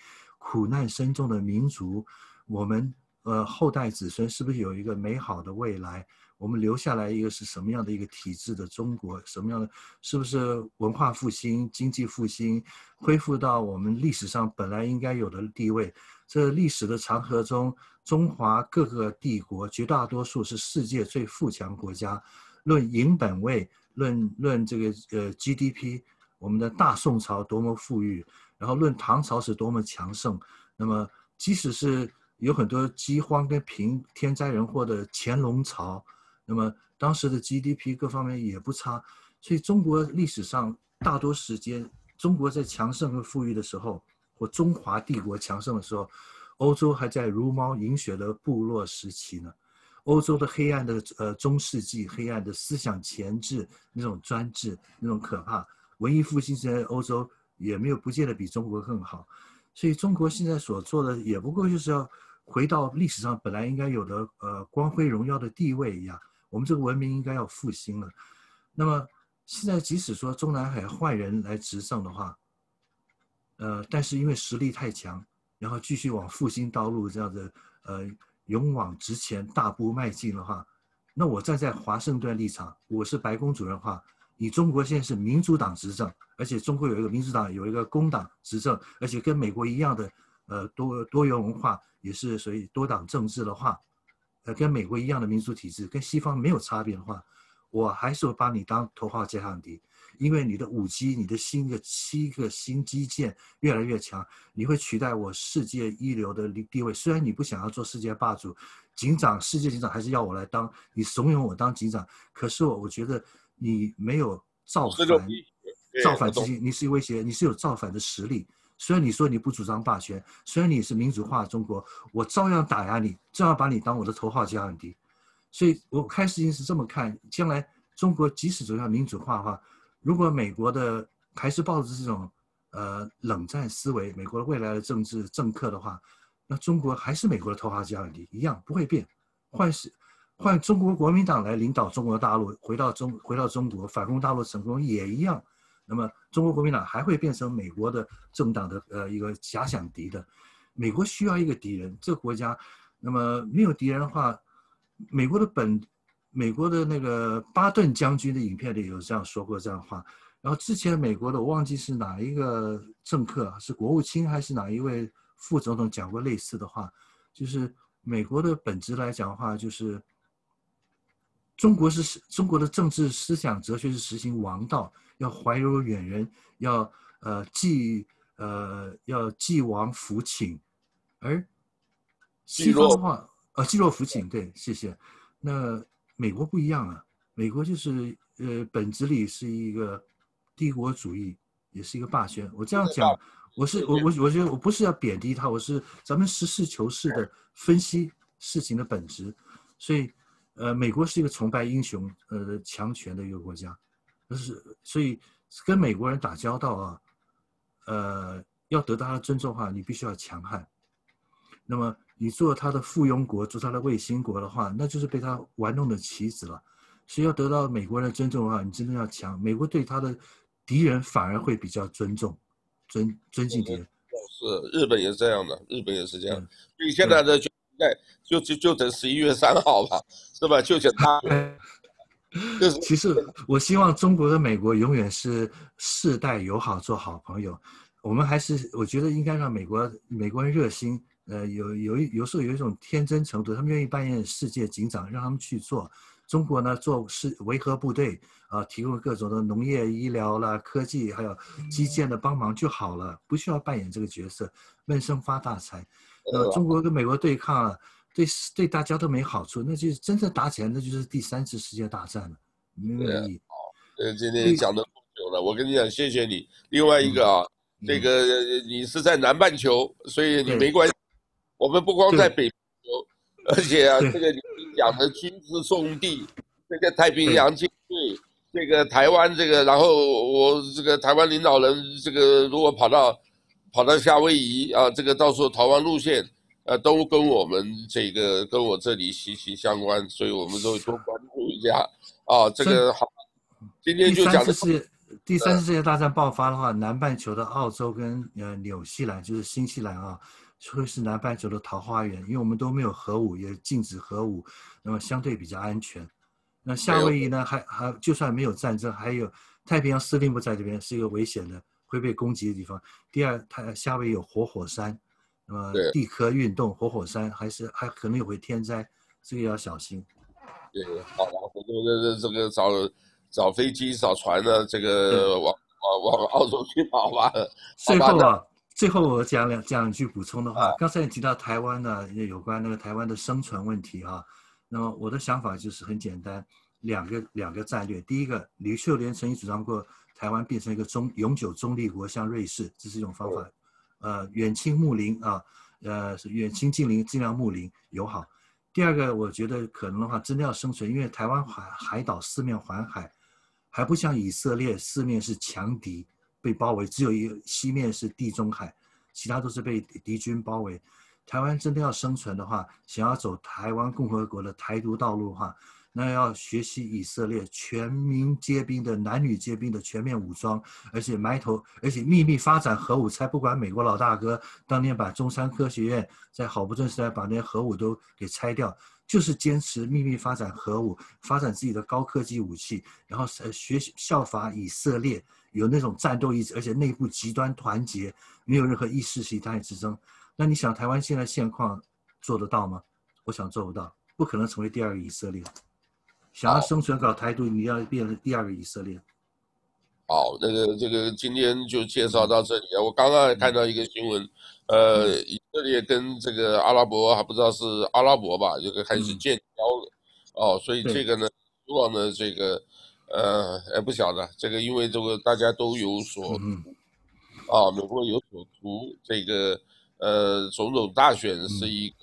苦难深重的民族，我们呃后代子孙是不是有一个美好的未来？我们留下来一个是什么样的一个体制的中国？什么样的？是不是文化复兴、经济复兴，恢复到我们历史上本来应该有的地位？这历史的长河中，中华各个帝国绝大多数是世界最富强国家。论银本位，论论这个呃 GDP，我们的大宋朝多么富裕，然后论唐朝是多么强盛。那么，即使是有很多饥荒跟贫天灾人祸的乾隆朝。那么当时的 GDP 各方面也不差，所以中国历史上大多时间，中国在强盛和富裕的时候，或中华帝国强盛的时候，欧洲还在茹毛饮血的部落时期呢。欧洲的黑暗的呃中世纪，黑暗的思想钳制，那种专制，那种可怕。文艺复兴在欧洲也没有不见得比中国更好，所以中国现在所做的也不过就是要回到历史上本来应该有的呃光辉荣耀的地位一样。我们这个文明应该要复兴了。那么现在，即使说中南海换人来执政的话，呃，但是因为实力太强，然后继续往复兴道路这样的呃勇往直前大步迈进的话，那我站在华盛顿立场，我是白宫主任的话，你中国现在是民主党执政，而且中国有一个民主党，有一个工党执政，而且跟美国一样的，呃，多多元文化，也是属于多党政治的话，呃，跟美国一样的民主体制，跟西方没有差别的话，我还是会把你当头号假想敌，因为你的五 G，你的新的七个新基建越来越强，你会取代我世界一流的地位。虽然你不想要做世界霸主，警长，世界警长还是要我来当，你怂恿我当警长，可是我我觉得你没有造反。造反之心，你是威胁，你是有造反的实力。虽然你说你不主张霸权，虽然你是民主化中国，我照样打压你，照样把你当我的头号假想敌。所以我开始是这么看：将来中国即使走向民主化的话，如果美国的还是抱着这种呃冷战思维，美国的未来的政治政客的话，那中国还是美国的头号假想敌，一样不会变。换是换中国国民党来领导中国大陆，回到中回到中国反攻大陆成功也一样。那么，中国国民党还会变成美国的政党的呃一个假想敌的。美国需要一个敌人，这个国家，那么没有敌人的话，美国的本，美国的那个巴顿将军的影片里有这样说过这样话。然后之前美国的我忘记是哪一个政客，是国务卿还是哪一位副总统讲过类似的话，就是美国的本质来讲的话，就是中国是中国的政治思想哲学是实行王道。要怀柔远人，要呃济呃要济王扶倾，而西方的话，呃济弱扶倾，对，谢谢。那美国不一样啊，美国就是呃本质里是一个帝国主义，也是一个霸权。我这样讲，我是我我我觉得我不是要贬低他，我是咱们实事求是的分析事情的本质。所以呃，美国是一个崇拜英雄呃强权的一个国家。就是，所以跟美国人打交道啊，呃，要得到他的尊重的话，你必须要强悍。那么你做他的附庸国，做他的卫星国的话，那就是被他玩弄的棋子了。所以要得到美国人的尊重的话，你真的要强。美国对他的敌人反而会比较尊重、尊尊敬敌人。是，日本也是这样的，日本也是这样。所以现在的就在就就就等十一月三号吧，是吧？就等他。其实，我希望中国和美国永远是世代友好，做好朋友。我们还是，我觉得应该让美国美国人热心，呃，有有有时候有一种天真程度，他们愿意扮演世界警长，让他们去做。中国呢，做是维和部队啊，提供各种的农业、医疗啦、科技，还有基建的帮忙就好了，不需要扮演这个角色，闷声发大财。呃，中国跟美国对抗了。对对，大家都没好处，那就是真正打起来，那就是第三次世界大战了，没有意义。呃，今天讲的够久了，我跟你讲，谢谢你。另外一个啊，嗯、这个你是在南半球，所以你没关系。我们不光在北半球，而且啊，这个你讲的军事重地，这个太平洋舰队，这个台湾这个，然后我这个台湾领导人这个如果跑到跑到夏威夷啊，这个到时候逃亡路线。呃，都跟我们这个跟我这里息息相关，所以我们都会多关注一下啊。这个好，今天就讲的是第三次世界大战爆发的话，南半球的澳洲跟呃纽西兰，就是新西兰啊，会是南半球的桃花源，因为我们都没有核武，也禁止核武，那么相对比较安全。那夏威夷呢，还还就算没有战争，还有太平洋司令部在这边，是一个危险的会被攻击的地方。第二，它夏威夷有活火山。那么地壳运动、活火山，还是还可能有会天灾，这个要小心。对，好这这这个找找飞机、找船的这个往往往澳洲去跑吧。最后啊，最后我讲两讲两句补充的话。刚才你提到台湾的，有关那个台湾的生存问题啊。那么我的想法就是很简单，两个两个战略。第一个，吕秀莲曾经主张过台湾变成一个中永久中立国，像瑞士，这是一种方法。呃，远亲睦邻啊，呃，是远亲近邻，尽量睦邻友好。第二个，我觉得可能的话，真的要生存，因为台湾海海岛四面环海，还不像以色列四面是强敌被包围，只有一个西面是地中海，其他都是被敌军包围。台湾真的要生存的话，想要走台湾共和国的台独道路的话。那要学习以色列全民皆兵的男女皆兵的全面武装，而且埋头，而且秘密发展核武，才不管美国老大哥当年把中山科学院在好不正时代把那些核武都给拆掉，就是坚持秘密发展核武，发展自己的高科技武器，然后学习效法以色列，有那种战斗意志，而且内部极端团结，没有任何意识形态之争。那你想台湾现在现况做得到吗？我想做不到，不可能成为第二个以色列。想要生存搞台独，你要变成第二个以色列。好，那个这个今天就介绍到这里啊。我刚刚还看到一个新闻，呃，以色列跟这个阿拉伯还不知道是阿拉伯吧，这个开始建交了。哦，所以这个呢，希望呢这个，呃，哎不晓得这个，因为这个大家都有所图，啊，美国有所图，这个。呃，总统大选是一个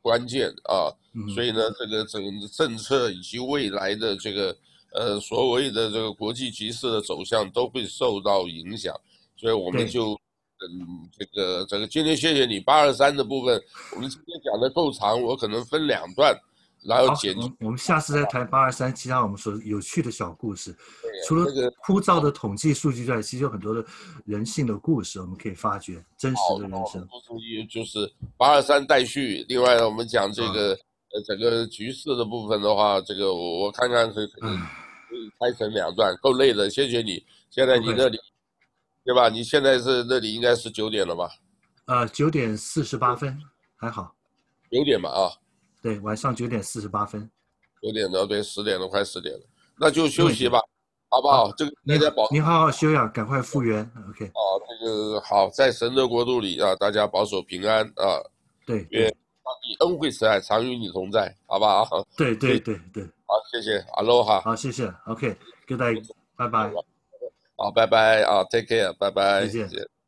关键啊，所以呢，这个整个政策以及未来的这个呃所谓的这个国际局势的走向都会受到影响，所以我们就嗯这个这个今天谢谢你八二三的部分，我们今天讲的够长，我可能分两段。然后剪辑，我们下次再谈八二三，其他我们说有趣的小故事。除了枯燥的统计数据之外，其实有很多的人性的故事，我们可以发掘真实的人生。就是八二三待续。另外呢，我们讲这个呃整个局势的部分的话，这个我我看看可以可以拆成两段，够累的。谢谢你。现在你那里对吧？你现在是那里应该是九点了吧？呃，九点四十八分，还好。九点吧啊。对，晚上九点四十八分，九点了，对，十点了，快十点了，那就休息吧，好不好？好，这个大家保，你好好休养，赶快复原，OK。啊，这个好，在神的国度里啊，大家保守平安啊。对，愿上帝恩惠慈爱常与你同在，好不好？对对对对，好，谢谢，阿罗哈。好，谢谢，OK，Good night，拜拜。好，拜拜啊，Take care，拜拜，再见。